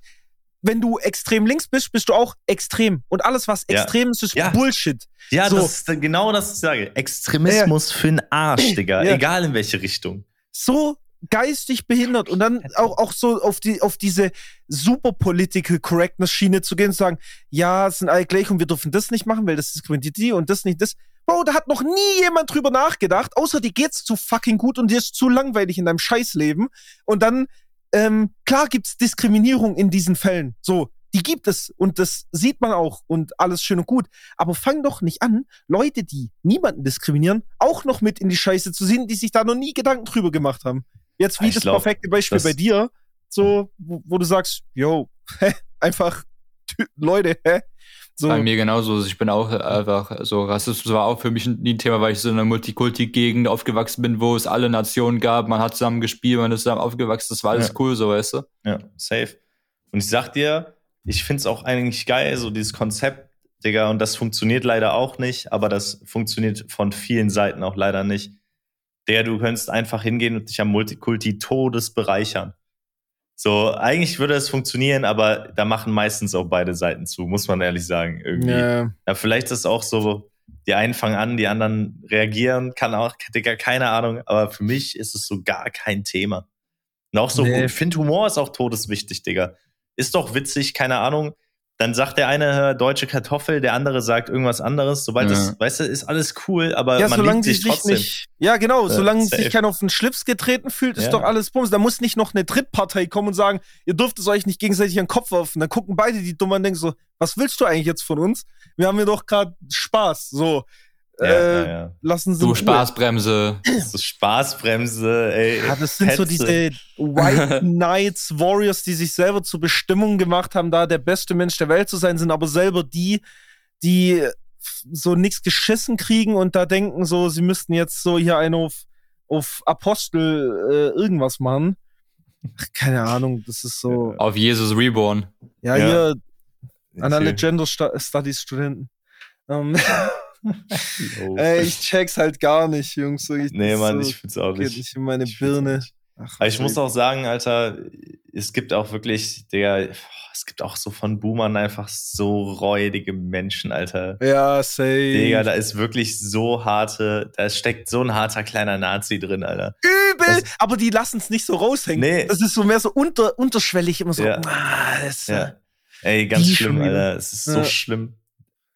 wenn du extrem links bist, bist du auch extrem. Und alles, was extrem ist, ist ja. Bullshit. Ja, so. das ist genau das, was ich sage. Extremismus für den Arsch, Digga. Egal in welche Richtung. So geistig behindert und dann auch, auch so auf, die, auf diese super Political Correctness Schiene zu gehen und sagen, ja, es sind alle gleich und wir dürfen das nicht machen, weil das ist die und das nicht das. Bro, da hat noch nie jemand drüber nachgedacht, außer dir geht's zu fucking gut und dir ist zu langweilig in deinem Scheißleben. Und dann ähm, klar gibt's Diskriminierung in diesen Fällen. So, die gibt es und das sieht man auch und alles schön und gut. Aber fang doch nicht an, Leute, die niemanden diskriminieren, auch noch mit in die Scheiße zu sehen, die sich da noch nie Gedanken drüber gemacht haben. Jetzt wie ich das glaub, perfekte Beispiel bei dir, so, wo, wo du sagst, yo, einfach Leute, hä? So. Bei mir genauso. Ich bin auch einfach so Rassismus war auch für mich nie ein Thema, weil ich so in einer Multikulti-Gegend aufgewachsen bin, wo es alle Nationen gab. Man hat zusammen gespielt, man ist zusammen aufgewachsen. Das war alles ja. cool, so weißt du. Ja, safe. Und ich sag dir, ich find's auch eigentlich geil, so dieses Konzept, Digga, und das funktioniert leider auch nicht, aber das funktioniert von vielen Seiten auch leider nicht. Der, du könntest einfach hingehen und dich am Multikulti Todes bereichern. So, eigentlich würde es funktionieren, aber da machen meistens auch beide Seiten zu, muss man ehrlich sagen. Irgendwie. Ja. ja vielleicht ist es auch so, die einen fangen an, die anderen reagieren, kann auch, Digga, keine Ahnung, aber für mich ist es so gar kein Thema. Und auch so, nee. ich finde Humor ist auch todeswichtig, Digga. Ist doch witzig, keine Ahnung dann sagt der eine deutsche Kartoffel, der andere sagt irgendwas anderes. Sobald ja. das, weißt du, ist alles cool, aber ja, man liebt sich trotzdem. Nicht, ja, genau, solange safe. sich keiner auf den Schlips getreten fühlt, ist ja. doch alles Bums. Da muss nicht noch eine Drittpartei kommen und sagen, ihr dürft es euch nicht gegenseitig an den Kopf werfen. Dann gucken beide die dumm und denken so, was willst du eigentlich jetzt von uns? Wir haben hier doch gerade Spaß. So, ja, äh, ja, Lassen Sie du Spaßbremse. So Spaßbremse, ey. Ja, das sind Hetze. so diese White Knights Warriors, die sich selber zur Bestimmung gemacht haben, da der beste Mensch der Welt zu sein, sind aber selber die, die so nichts geschissen kriegen und da denken so, sie müssten jetzt so hier einen auf, auf Apostel äh, irgendwas machen. Ach, keine Ahnung, das ist so. Auf Jesus Reborn. Ja, ja. hier an alle Gender Studies Studenten. Ähm. Ey, ich check's halt gar nicht, Jungs. So, ich, nee, Mann, so, ich find's auch nicht. Nicht in meine ich Birne. Ach, Aber ich muss auch sagen, Alter, es gibt auch wirklich, der, es gibt auch so von Boomern einfach so räudige Menschen, Alter. Ja, safe. Digga, da ist wirklich so harte, da steckt so ein harter kleiner Nazi drin, Alter. Übel! Das, aber die lassen es nicht so raushängen. Nee. Das ist so mehr so unter, unterschwellig, immer so. Ja. Ah, das, ja. Ey, ganz schlimm, Alter. Es ist ja. so schlimm.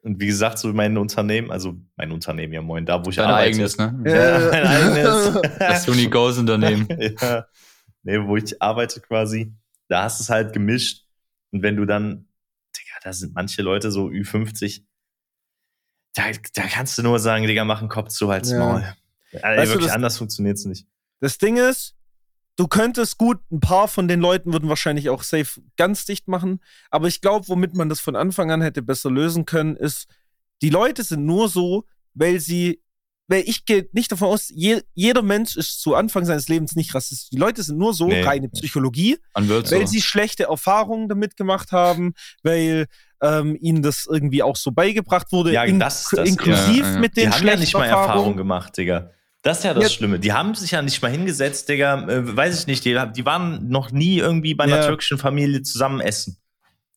Und wie gesagt, so mein Unternehmen, also mein Unternehmen, ja moin, da wo ich Dein arbeite. eigenes, ne? Ja, mein eigenes. Das Uni Goes Unternehmen. ja. Nee, wo ich arbeite quasi, da hast du es halt gemischt. Und wenn du dann, Digga, da sind manche Leute so Ü50, da, da kannst du nur sagen, Digga, mach einen Kopf zu, halt's ja. Maul. Also, wirklich, das, anders funktioniert's nicht. Das Ding ist, du könntest gut, ein paar von den Leuten würden wahrscheinlich auch safe ganz dicht machen. Aber ich glaube, womit man das von Anfang an hätte besser lösen können, ist, die Leute sind nur so, weil sie, weil ich gehe nicht davon aus, je, jeder Mensch ist zu Anfang seines Lebens nicht rassistisch. Die Leute sind nur so, nee. reine Psychologie, weil so. sie schlechte Erfahrungen damit gemacht haben, weil ähm, ihnen das irgendwie auch so beigebracht wurde, ja, in, das, das, inklusiv ja, ja. mit den die haben ja nicht mal Erfahrungen gemacht, Digga. Das ist ja das ja. Schlimme. Die haben sich ja nicht mal hingesetzt, Digga. Äh, weiß ich nicht. Die, die, waren noch nie irgendwie bei einer ja. türkischen Familie zusammen essen.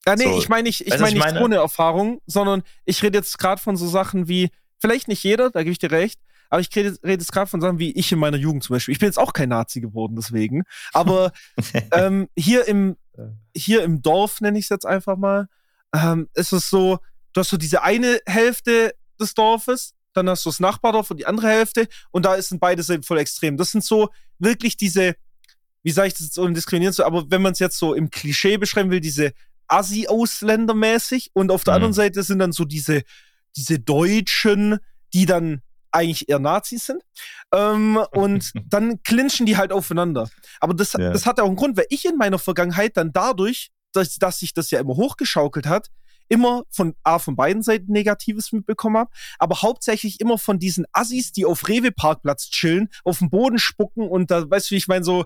Ja, nee, so. ich meine nicht, ich meine nicht meine? ohne Erfahrung, sondern ich rede jetzt gerade von so Sachen wie, vielleicht nicht jeder, da gebe ich dir recht, aber ich rede, rede jetzt gerade von Sachen wie ich in meiner Jugend zum Beispiel. Ich bin jetzt auch kein Nazi geworden, deswegen. Aber ähm, hier, im, hier im Dorf, nenne ich es jetzt einfach mal, ähm, ist es so, du hast so diese eine Hälfte des Dorfes, dann hast du das Nachbardorf und die andere Hälfte und da sind beide voll extrem. Das sind so wirklich diese, wie sage ich das jetzt ohne diskriminieren zu, aber wenn man es jetzt so im Klischee beschreiben will, diese Assi-Ausländer mäßig und auf der mhm. anderen Seite sind dann so diese, diese Deutschen, die dann eigentlich eher Nazis sind. Ähm, und dann clinchen die halt aufeinander. Aber das, ja. das hat auch einen Grund, weil ich in meiner Vergangenheit dann dadurch, dass, dass sich das ja immer hochgeschaukelt hat, immer von A, von beiden Seiten Negatives mitbekommen habe, aber hauptsächlich immer von diesen Assis, die auf Rewe-Parkplatz chillen, auf dem Boden spucken und da, weißt du, wie ich meine, so,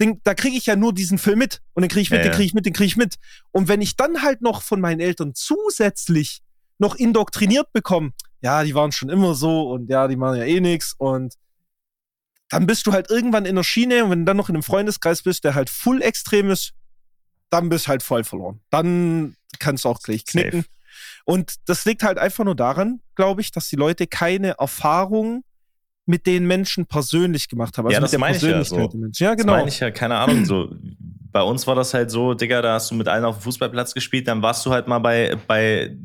den, da kriege ich ja nur diesen Film mit und den kriege ich mit, ja, den kriege ich mit, den kriege ich mit. Und wenn ich dann halt noch von meinen Eltern zusätzlich noch indoktriniert bekomme, ja, die waren schon immer so und ja, die machen ja eh nix und dann bist du halt irgendwann in der Schiene und wenn du dann noch in einem Freundeskreis bist, der halt full extrem ist, dann bist du halt voll verloren. Dann kannst du auch gleich knicken. Safe. Und das liegt halt einfach nur daran, glaube ich, dass die Leute keine Erfahrung mit den Menschen persönlich gemacht haben. Also ja, das meine ich ja so. Ja, genau. Das meine ich ja, keine Ahnung, so. Bei uns war das halt so, Digga, da hast du mit allen auf dem Fußballplatz gespielt, dann warst du halt mal bei, bei,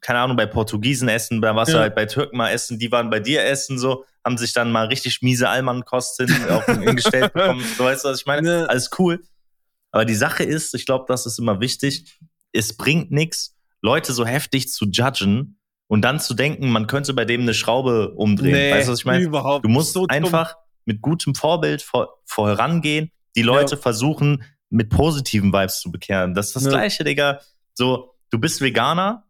keine Ahnung, bei Portugiesen essen, dann warst ja. du halt bei Türken mal essen, die waren bei dir essen, so, haben sich dann mal richtig miese Allmann-Kosten auf den gestellt bekommen. Du weißt, was ich meine? Ja. Alles cool. Aber die Sache ist, ich glaube, das ist immer wichtig, es bringt nichts, Leute so heftig zu judgen und dann zu denken, man könnte bei dem eine Schraube umdrehen. Nee, weißt du, was ich meine? Überhaupt. Du musst so einfach dumm. mit gutem Vorbild vor, vorangehen, die Leute ja. versuchen, mit positiven Vibes zu bekehren. Das ist das ja. Gleiche, Digga. So, du bist Veganer,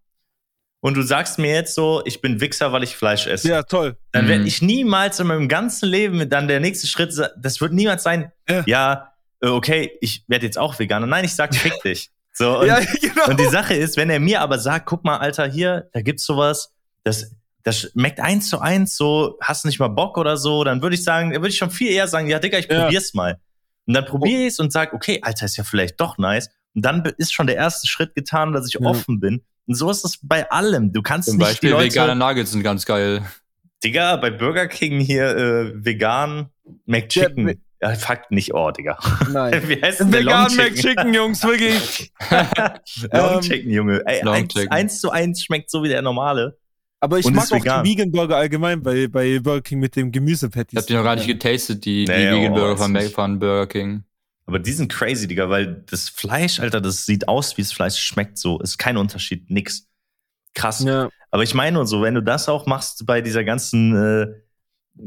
und du sagst mir jetzt so, ich bin Wichser, weil ich Fleisch esse. Ja, toll. Dann werde mhm. ich niemals in meinem ganzen Leben dann der nächste Schritt, das wird niemals sein, ja, ja okay, ich werde jetzt auch Veganer. Nein, ich sag, fick dich. So, und, ja, genau. und die Sache ist, wenn er mir aber sagt, guck mal, Alter, hier, da gibt's sowas, das, das schmeckt eins zu eins, so, hast nicht mal Bock oder so, dann würde ich sagen, würde ich schon viel eher sagen, ja, Digga, ich ja. probier's mal. Und dann probiere ich es und sag, okay, Alter, ist ja vielleicht doch nice. Und dann ist schon der erste Schritt getan, dass ich ja. offen bin und so ist es bei allem. Du kannst Zum nicht Beispiel die Leute, vegane Nuggets sind ganz geil. Digga, bei Burger King hier äh, vegan McChicken. Ja, ja, fuck nicht, oh, Digga. Nein. Wie heißt denn Vegan McChicken, Jungs, wirklich. Long ähm, Chicken, Junge. Ey, Long eins, Chicken. eins zu eins schmeckt so wie der normale. Aber ich mag auch vegan. die Vegan Burger allgemein bei, bei Burger King mit dem Gemüsepatty. Ich hab die noch gar nicht getastet, die, nee, die Vegan oh, Burger von, von Burger King. Aber die sind crazy, Digga, weil das Fleisch, Alter, das sieht aus, wie das Fleisch schmeckt so. Ist kein Unterschied, nix. Krass. Ja. Aber ich meine nur so, wenn du das auch machst bei dieser ganzen, äh,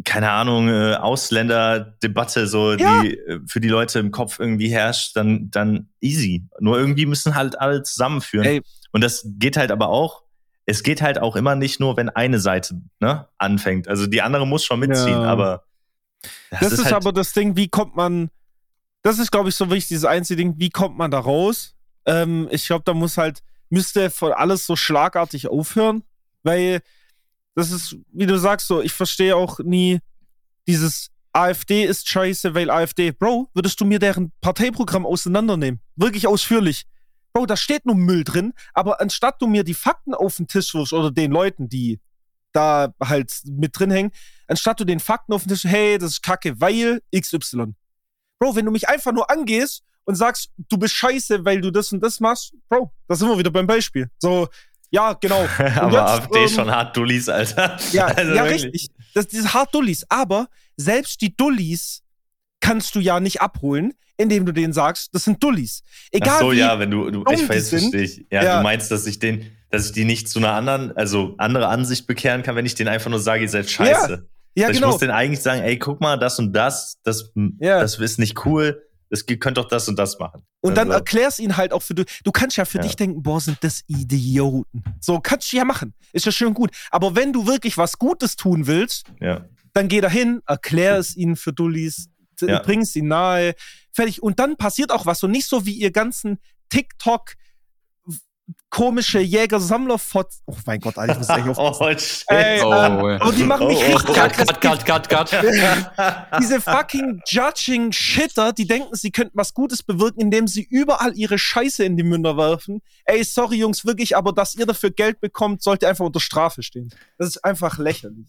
keine Ahnung, äh, Ausländerdebatte, so, ja. die äh, für die Leute im Kopf irgendwie herrscht, dann, dann easy. Nur irgendwie müssen halt alle zusammenführen. Ey. Und das geht halt aber auch, es geht halt auch immer nicht nur, wenn eine Seite ne, anfängt. Also die andere muss schon mitziehen, ja. aber. Das, das ist, ist halt aber das Ding, wie kommt man das ist, glaube ich, so wichtig, dieses einzige Ding, wie kommt man da raus? Ähm, ich glaube, da muss halt, müsste alles so schlagartig aufhören, weil das ist, wie du sagst, so, ich verstehe auch nie dieses AfD ist scheiße, weil AfD, Bro, würdest du mir deren Parteiprogramm auseinandernehmen? Wirklich ausführlich. Bro, da steht nur Müll drin, aber anstatt du mir die Fakten auf den Tisch wirfst oder den Leuten, die da halt mit drin hängen, anstatt du den Fakten auf den Tisch, hey, das ist kacke, weil XY. Bro, wenn du mich einfach nur angehst und sagst, du bist scheiße, weil du das und das machst, Bro, da sind wir wieder beim Beispiel. So, ja, genau. aber jetzt, AfD ähm, schon hart Dullis, Alter. Ja, also ja richtig. Das, diese hart Dullis. Aber selbst die Dullis kannst du ja nicht abholen, indem du denen sagst, das sind Dullis. Egal Ach so, ja, wenn du, du ich weiß, verstehe ich. Ja, ja, du meinst, dass ich den, dass ich die nicht zu einer anderen, also andere Ansicht bekehren kann, wenn ich denen einfach nur sage, ihr seid scheiße. Ja. Ja, also genau. Ich muss denen eigentlich sagen, ey, guck mal, das und das, das, ja. das ist nicht cool. Es könnt doch das und das machen. Und dann also. erklärst ihn halt auch für du. Du kannst ja für ja. dich denken, boah, sind das Idioten. So, kannst du ja machen. Ist ja schön gut. Aber wenn du wirklich was Gutes tun willst, ja. dann geh dahin, erklär es ihnen für Dullis, ja. bring es ihnen nahe, fertig. Und dann passiert auch was. Und nicht so wie ihr ganzen TikTok, komische Jäger-Sammler-Fots. Oh mein Gott, Alter, ich muss eigentlich auf. oh. Ey, oh, ähm, oh, die machen mich oh, richtig cut, cut, cut, cut, cut. Diese fucking Judging-Shitter, die denken, sie könnten was Gutes bewirken, indem sie überall ihre Scheiße in die Münder werfen. Ey, sorry, Jungs, wirklich, aber dass ihr dafür Geld bekommt, sollte einfach unter Strafe stehen. Das ist einfach lächerlich.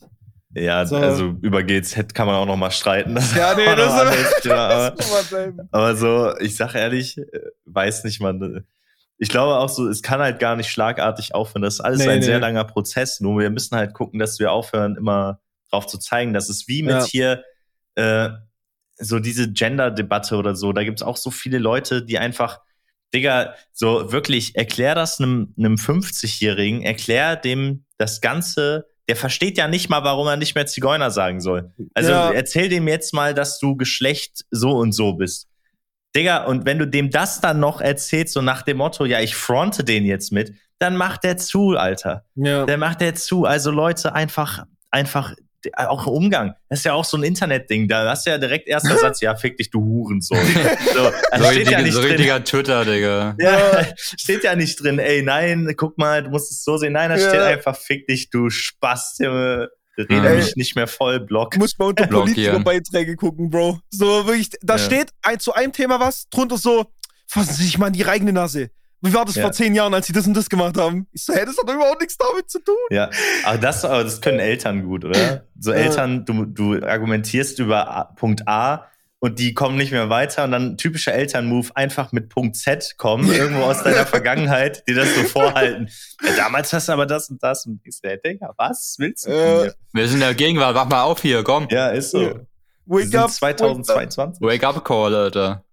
Ja, so. also über GZ kann man auch noch mal streiten. Ja, nee, das, ist, aber, aber so, ich sag ehrlich, äh, weiß nicht, man ich glaube auch so, es kann halt gar nicht schlagartig aufhören. Das ist alles nee, ein nee. sehr langer Prozess. Nur wir müssen halt gucken, dass wir aufhören, immer drauf zu zeigen, dass es wie mit ja. hier äh, so diese Gender-Debatte oder so. Da gibt es auch so viele Leute, die einfach, Digga, so wirklich, erklär das einem, einem 50-Jährigen, erklär dem das Ganze. Der versteht ja nicht mal, warum er nicht mehr Zigeuner sagen soll. Also ja. erzähl dem jetzt mal, dass du Geschlecht so und so bist. Digga, und wenn du dem das dann noch erzählst, so nach dem Motto, ja, ich fronte den jetzt mit, dann macht der zu, Alter. Ja. Der macht der zu. Also Leute, einfach, einfach, auch Umgang. Das ist ja auch so ein Internetding. Da hast du ja direkt erster Satz, ja, fick dich, du Hurensohn. So, also so, steht ja nicht so richtiger Twitter, Digga. Ja, steht ja nicht drin, ey, nein, guck mal, du musst es so sehen. Nein, da ja. steht einfach, fick dich, du Spaß, Junge. Rede mich nicht mehr voll, Block. Muss man unter Politikerbeiträge gucken, Bro. So wirklich, da ja. steht ein, zu einem Thema was, drunter so, fassen Sie sich mal in die eigene Nase. Wie war das ja. vor zehn Jahren, als sie das und das gemacht haben? Ich so, hä, das hat doch überhaupt nichts damit zu tun. Ja, aber das, aber das können Eltern gut, oder? So Eltern, du, du argumentierst über Punkt A und die kommen nicht mehr weiter und dann typischer Elternmove einfach mit Punkt Z kommen, irgendwo aus deiner Vergangenheit, die das so vorhalten. Ja, damals hast du aber das und das und ich so, Digga, was willst du? Äh, wir sind in der Gegenwart, wach mal auf hier, komm. Ja, ist so. Ja. Wake up, 2022. Wake up Call, Alter.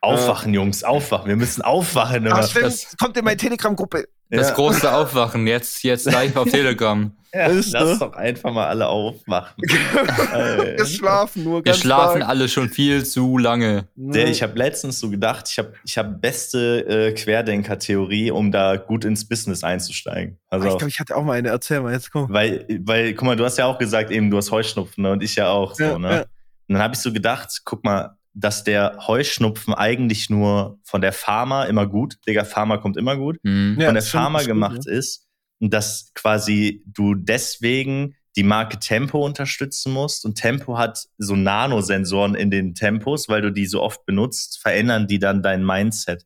Aufwachen, Jungs, aufwachen. Wir müssen aufwachen. Ach, stimmt. Das kommt in meine Telegram-Gruppe. Das ja. große Aufwachen, jetzt, jetzt live auf Telegram. Ja, ist, lass ne? doch einfach mal alle aufwachen. Wir schlafen nur ganz Wir schlafen lang. alle schon viel zu lange. Der, ich habe letztens so gedacht, ich habe ich hab beste äh, Querdenker-Theorie, um da gut ins Business einzusteigen. Also, ich glaube, ich hatte auch mal eine. Erzähl mal, jetzt komm. Weil, weil, guck mal, du hast ja auch gesagt, eben, du hast Heuschnupfen ne? und ich ja auch. Ja, so, ne? Ja. Und dann habe ich so gedacht, guck mal, dass der Heuschnupfen eigentlich nur von der Pharma immer gut, Digga, Pharma kommt immer gut, mhm. von ja, der Pharma gemacht gut, ja. ist und dass quasi du deswegen die Marke Tempo unterstützen musst und Tempo hat so Nanosensoren in den Tempos, weil du die so oft benutzt, verändern die dann dein Mindset.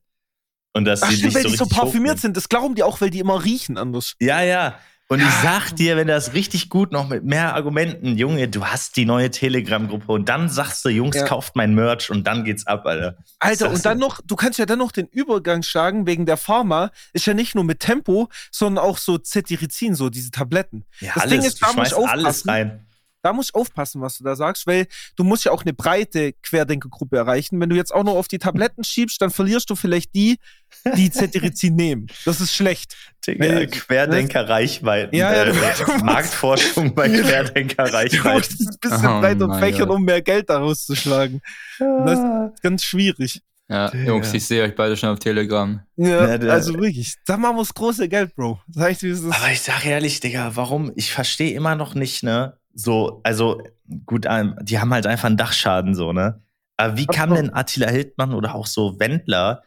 Und dass Ach, die stimmt, weil so die so parfümiert sind, das glauben die auch, weil die immer riechen anders. Ja, ja. Und ich sag dir, wenn das richtig gut noch mit mehr Argumenten, Junge, du hast die neue Telegram-Gruppe und dann sagst du, Jungs, ja. kauft mein Merch und dann geht's ab, Alter. Alter, und dann noch, du kannst ja dann noch den Übergang schlagen wegen der Pharma, ist ja nicht nur mit Tempo, sondern auch so Cetirizin, so diese Tabletten. Ja, das alles, Ding ist, da muss ich aufpassen. alles rein da musst du aufpassen, was du da sagst, weil du musst ja auch eine breite Querdenkergruppe erreichen. Wenn du jetzt auch nur auf die Tabletten schiebst, dann verlierst du vielleicht die, die Cetirizin nehmen. Das ist schlecht. Querdenker-Reichweiten. Ja, ja, äh, Marktforschung bei Querdenker-Reichweiten. Du musst ein bisschen oh, breiter fächern, um mehr Geld daraus zu schlagen. Das ist ganz schwierig. Ja, Digga. Jungs, ich sehe euch beide schon auf Telegram. Ja, ja also wirklich. Da machen wir das große Geld, Bro. Sag ich, Aber ich sag ehrlich, Digga, warum? Ich verstehe immer noch nicht, ne? So, also gut, ähm, die haben halt einfach einen Dachschaden so, ne? Aber wie kann denn Attila Hildmann oder auch so Wendler,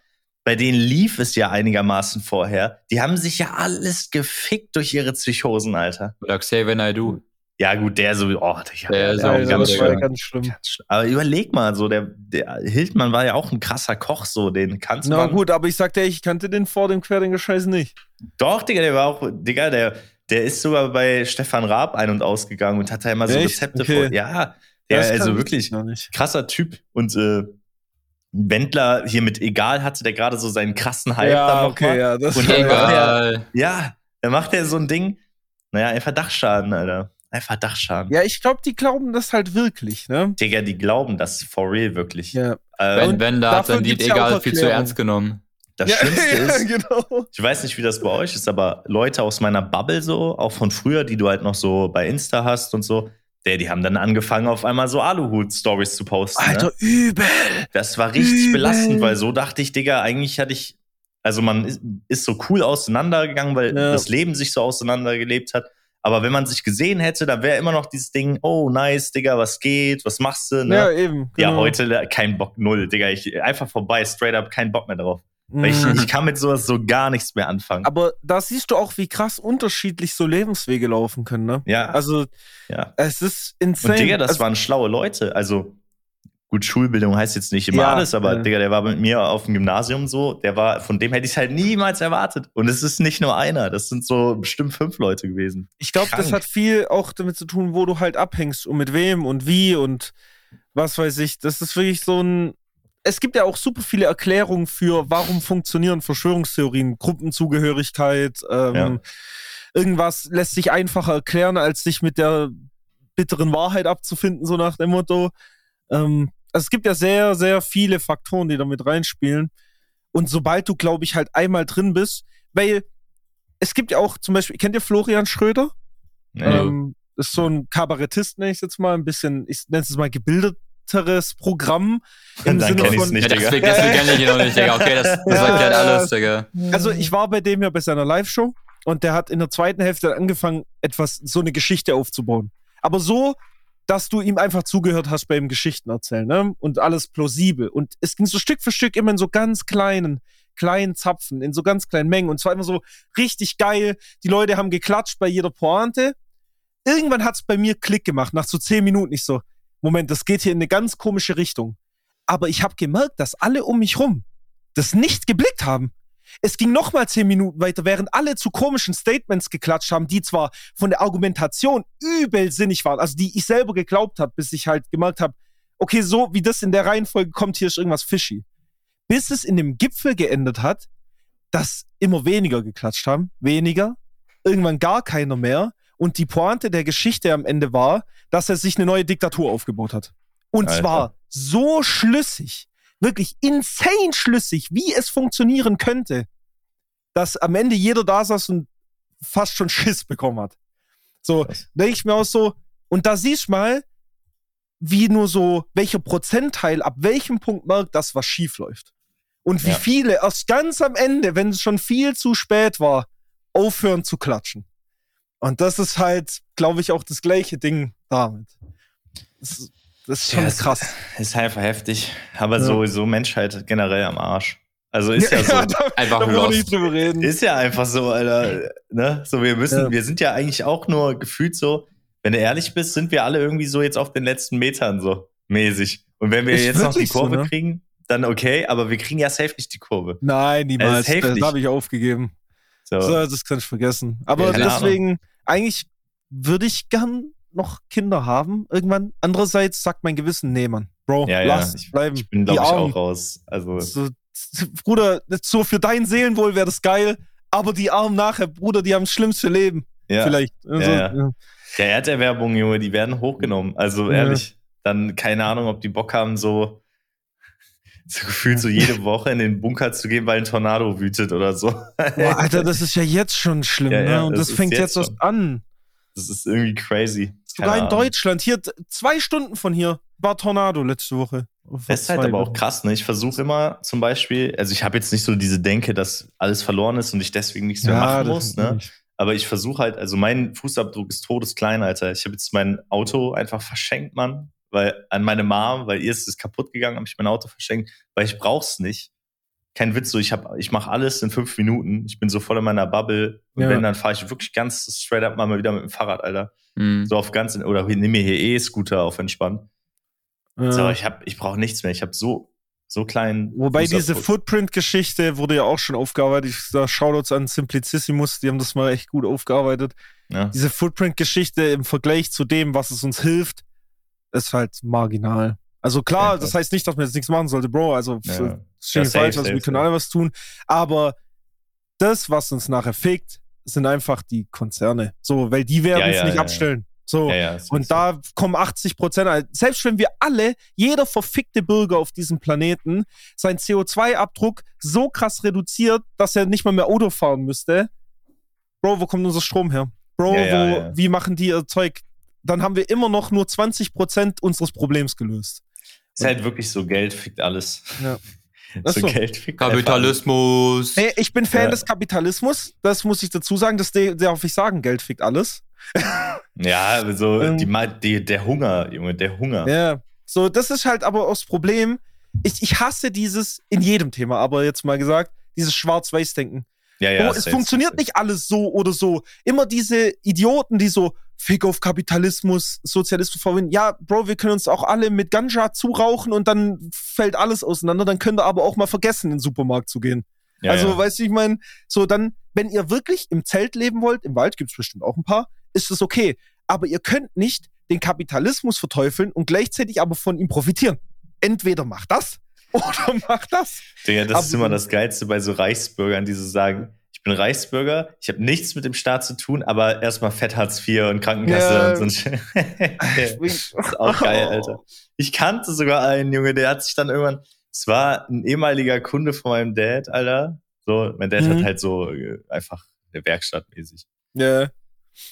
bei denen lief es ja einigermaßen vorher, die haben sich ja alles gefickt durch ihre Psychosen, Alter. Oder Xavier Naidoo. Ja, gut, der so, oh, der, der, der ist ganz, schlimm. ganz schlimm. Aber überleg mal, so, der, der Hildmann war ja auch ein krasser Koch, so, den kannst du. Na gut, aber ich sagte, ich kannte den vor dem Querdenker-Scheiß nicht. Doch, Digga, der war auch, Digga, der, der ist sogar bei Stefan Raab ein- und ausgegangen und hat da immer so Echt? Rezepte okay. vor. Ja, ja also wirklich krasser Typ. Und äh, Wendler hier mit Egal hatte der gerade so seinen krassen Hype ja, dann okay, Ja, das und egal. ja, dann macht er so ein Ding. Naja, einfach Dachschaden, Alter. Einfach Dachschaden. Ja, ich glaube, die glauben das halt wirklich, ne? Digga, die glauben das for real wirklich. Ja. Ähm, wenn Wendler hat dann die Egal viel zu ernst genommen. Das ja, Schlimmste ist, ja, genau. ich weiß nicht, wie das bei euch ist, aber Leute aus meiner Bubble so, auch von früher, die du halt noch so bei Insta hast und so, der, die haben dann angefangen, auf einmal so Aluhut-Stories zu posten. Ne? Alter, ne? übel! Das war richtig übel. belastend, weil so dachte ich, Digga, eigentlich hatte ich, also man ist, ist so cool auseinandergegangen, weil ja. das Leben sich so auseinandergelebt hat. Aber wenn man sich gesehen hätte, da wäre immer noch dieses Ding, oh nice, Digga, was geht, was machst du? Ne? Ja, eben. Genau. Ja, heute kein Bock, null, Digga. Ich, einfach vorbei, straight up, kein Bock mehr drauf. Weil ich, ich kann mit sowas so gar nichts mehr anfangen. Aber da siehst du auch, wie krass unterschiedlich so Lebenswege laufen können, ne? Ja. Also, ja. es ist insane. Und Digga, das also, waren schlaue Leute. Also, gut, Schulbildung heißt jetzt nicht immer ja, alles, aber ja. Digga, der war mit mir auf dem Gymnasium so, der war, von dem hätte ich es halt niemals erwartet. Und es ist nicht nur einer, das sind so bestimmt fünf Leute gewesen. Ich glaube, das hat viel auch damit zu tun, wo du halt abhängst und mit wem und wie und was weiß ich. Das ist wirklich so ein es gibt ja auch super viele Erklärungen für, warum funktionieren Verschwörungstheorien, Gruppenzugehörigkeit, ähm, ja. irgendwas lässt sich einfacher erklären, als sich mit der bitteren Wahrheit abzufinden, so nach dem Motto. Ähm, also es gibt ja sehr, sehr viele Faktoren, die damit reinspielen. Und sobald du, glaube ich, halt einmal drin bist, weil es gibt ja auch zum Beispiel, kennt ihr Florian Schröder? Nee. Ähm, ist so ein Kabarettist, nenne ich jetzt mal, ein bisschen, ich nenne es mal gebildet, weiteres Programm. Im Dann Sinne von, nicht, ja, das, das kenne ich noch nicht, Digga. Okay, das, das ja, erklärt alles, Digga. Also ich war bei dem ja bei seiner Live-Show und der hat in der zweiten Hälfte angefangen, etwas, so eine Geschichte aufzubauen. Aber so, dass du ihm einfach zugehört hast beim Geschichten erzählen, ne? Und alles plausibel. Und es ging so Stück für Stück immer in so ganz kleinen, kleinen Zapfen, in so ganz kleinen Mengen. Und zwar immer so richtig geil. Die Leute haben geklatscht bei jeder Pointe. Irgendwann hat es bei mir Klick gemacht, nach so zehn Minuten. Ich so, Moment, das geht hier in eine ganz komische Richtung. Aber ich habe gemerkt, dass alle um mich rum das nicht geblickt haben. Es ging noch mal zehn Minuten weiter, während alle zu komischen Statements geklatscht haben, die zwar von der Argumentation übelsinnig waren, also die ich selber geglaubt habe, bis ich halt gemerkt habe, okay, so wie das in der Reihenfolge kommt, hier ist irgendwas fishy. Bis es in dem Gipfel geendet hat, dass immer weniger geklatscht haben, weniger, irgendwann gar keiner mehr und die Pointe der Geschichte am Ende war, dass er sich eine neue Diktatur aufgebaut hat. Und Alter. zwar so schlüssig, wirklich insane schlüssig, wie es funktionieren könnte, dass am Ende jeder da saß und fast schon Schiss bekommen hat. So, denke ich mir auch so, und da siehst du mal, wie nur so, welcher Prozentteil ab welchem Punkt merkt, dass was schief läuft. Und wie ja. viele erst ganz am Ende, wenn es schon viel zu spät war, aufhören zu klatschen. Und das ist halt, glaube ich, auch das gleiche Ding damit. Das, das ist schon ja, krass. Ist einfach heftig. Aber ja. sowieso Menschheit generell am Arsch. Also ist ja, ja so. da, einfach da lost. Nicht drüber reden. Ist ja einfach so, Alter. Ne? So, wir müssen, wir sind ja eigentlich auch nur gefühlt so, wenn du ehrlich bist, sind wir alle irgendwie so jetzt auf den letzten Metern so mäßig. Und wenn wir ist jetzt noch die Kurve so, ne? kriegen, dann okay, aber wir kriegen ja safe nicht die Kurve. Nein, niemals. Also das habe ich aufgegeben. So. so. das kann ich vergessen. Aber ja, deswegen, Ahnung. eigentlich würde ich gern noch Kinder haben irgendwann. Andererseits sagt mein Gewissen, nee, Mann. Bro, ja, lass ja. bleiben. Ich bin, glaube ich, auch raus. Also. So, Bruder, so für dein Seelenwohl wäre das geil, aber die Armen nachher, Bruder, die haben das schlimmste Leben. Ja. Vielleicht. Also, ja, ja. Der Erderwerbung, Junge, die werden hochgenommen. Also ehrlich, dann keine Ahnung, ob die Bock haben, so, so gefühlt so jede Woche in den Bunker zu gehen, weil ein Tornado wütet oder so. Boah, Alter, das ist ja jetzt schon schlimm, ja, ja, ne? Und das, fängt jetzt erst an. Das ist irgendwie crazy. Sogar in Deutschland, hier zwei Stunden von hier war Tornado letzte Woche. Das ist halt aber auch krass, ne? Ich versuche immer zum Beispiel, also ich habe jetzt nicht so diese Denke, dass alles verloren ist und ich deswegen nichts mehr machen muss, ne? Nicht. Aber ich versuche halt, also mein Fußabdruck ist todesklein, Alter. Ich habe jetzt mein Auto einfach verschenkt, Mann. Weil an meine Mom, weil ihr ist es kaputt gegangen, habe ich mein Auto verschenkt, weil ich brauch's nicht. Kein Witz, so ich habe, ich mache alles in fünf Minuten. Ich bin so voll in meiner Bubble. Und ja. wenn, dann fahre ich wirklich ganz straight up mal wieder mit dem Fahrrad, Alter. Mhm. So auf ganz, oder nehme mir hier E-Scooter auf entspannt. Ja. So, ich habe, ich brauche nichts mehr. Ich habe so so klein. Wobei diese Footprint-Geschichte wurde ja auch schon aufgearbeitet. Ich sage Shoutouts an Simplicissimus, die haben das mal echt gut aufgearbeitet. Ja. Diese Footprint-Geschichte im Vergleich zu dem, was es uns hilft, ist halt marginal. Also klar, ja, das heißt nicht, dass man jetzt nichts machen sollte, Bro. Also ja. ist ja, falsch, also wir können alle was tun. Aber das, was uns nachher fickt, sind einfach die Konzerne. So, weil die werden es nicht abstellen. So. Und da kommen 80 Prozent. Selbst wenn wir alle, jeder verfickte Bürger auf diesem Planeten, seinen CO2-Abdruck so krass reduziert, dass er nicht mal mehr Auto fahren müsste. Bro, wo kommt unser Strom her? Bro, wo, wie machen die ihr Zeug? Dann haben wir immer noch nur 20 Prozent unseres Problems gelöst. Ist halt wirklich so, Geld fickt alles. Ja. so, so. Geld fickt Kapitalismus. Hey, ich bin Fan ja. des Kapitalismus, das muss ich dazu sagen, das darf ich sagen, Geld fickt alles ja, so ähm, die, die, der Hunger, Junge, der Hunger. Ja, so, das ist halt aber auch das Problem. Ich, ich hasse dieses, in jedem Thema, aber jetzt mal gesagt, dieses Schwarz-Weiß-Denken. Ja, ja, oh, es funktioniert nicht alles so oder so. Immer diese Idioten, die so Fick auf Kapitalismus, Sozialismus verwenden. Ja, Bro, wir können uns auch alle mit Ganja zurauchen und dann fällt alles auseinander. Dann könnt ihr aber auch mal vergessen, in den Supermarkt zu gehen. Ja, also, ja. weißt du, ich meine, so dann, wenn ihr wirklich im Zelt leben wollt, im Wald gibt es bestimmt auch ein paar, ist es okay. Aber ihr könnt nicht den Kapitalismus verteufeln und gleichzeitig aber von ihm profitieren. Entweder macht das oder macht das. Digga, das aber, ist immer das Geilste bei so Reichsbürgern, die so sagen, bin Reichsbürger, ich habe nichts mit dem Staat zu tun, aber erstmal Fett Hartz IV und Krankenkasse ja. und so ist auch geil, Alter. Ich kannte sogar einen Junge, der hat sich dann irgendwann, es war ein ehemaliger Kunde von meinem Dad, Alter. So, mein Dad mhm. hat halt so äh, einfach eine Werkstatt mäßig. Ja.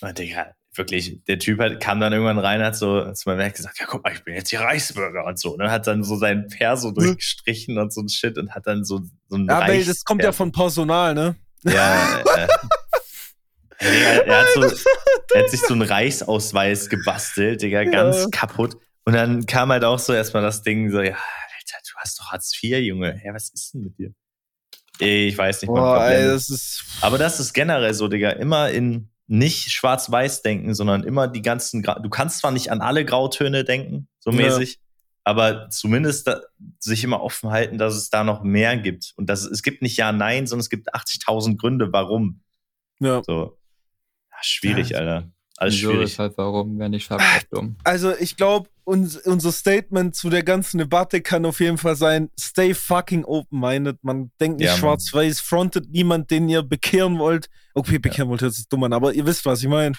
Und Digga, wirklich, der Typ hat, kam dann irgendwann rein, hat so zu meinem Werk gesagt, ja guck mal, ich bin jetzt hier Reichsbürger und so. Und dann hat dann so sein Perso hm. durchgestrichen und so ein Shit und hat dann so, so ein Ja, aber das kommt ja von Personal, ne? Ja, äh, er, er, hat so, er hat sich so einen Reichsausweis gebastelt, Digga, ganz ja. kaputt. Und dann kam halt auch so erstmal das Ding so, ja, Alter, du hast doch Hartz IV, Junge. Ja, was ist denn mit dir? Ich weiß nicht, Boah, ey, das ist Aber das ist generell so, Digga, immer in nicht schwarz-weiß denken, sondern immer die ganzen, Gra du kannst zwar nicht an alle Grautöne denken, so ja. Aber zumindest da, sich immer offen halten, dass es da noch mehr gibt. Und dass es gibt nicht Ja, Nein, sondern es gibt 80.000 Gründe, warum. Ja. So. Ja, schwierig, ja. Alter. Alles Wieso, schwierig. Halt, warum, wenn ich halt dumm. Also, ich glaube, uns, unser Statement zu der ganzen Debatte kann auf jeden Fall sein: Stay fucking open-minded. Man denkt nicht ja, schwarz-weiß, frontet niemand, den ihr bekehren wollt. Okay, bekehren ja. wollt, hört sich dumm an, aber ihr wisst, was ich meine.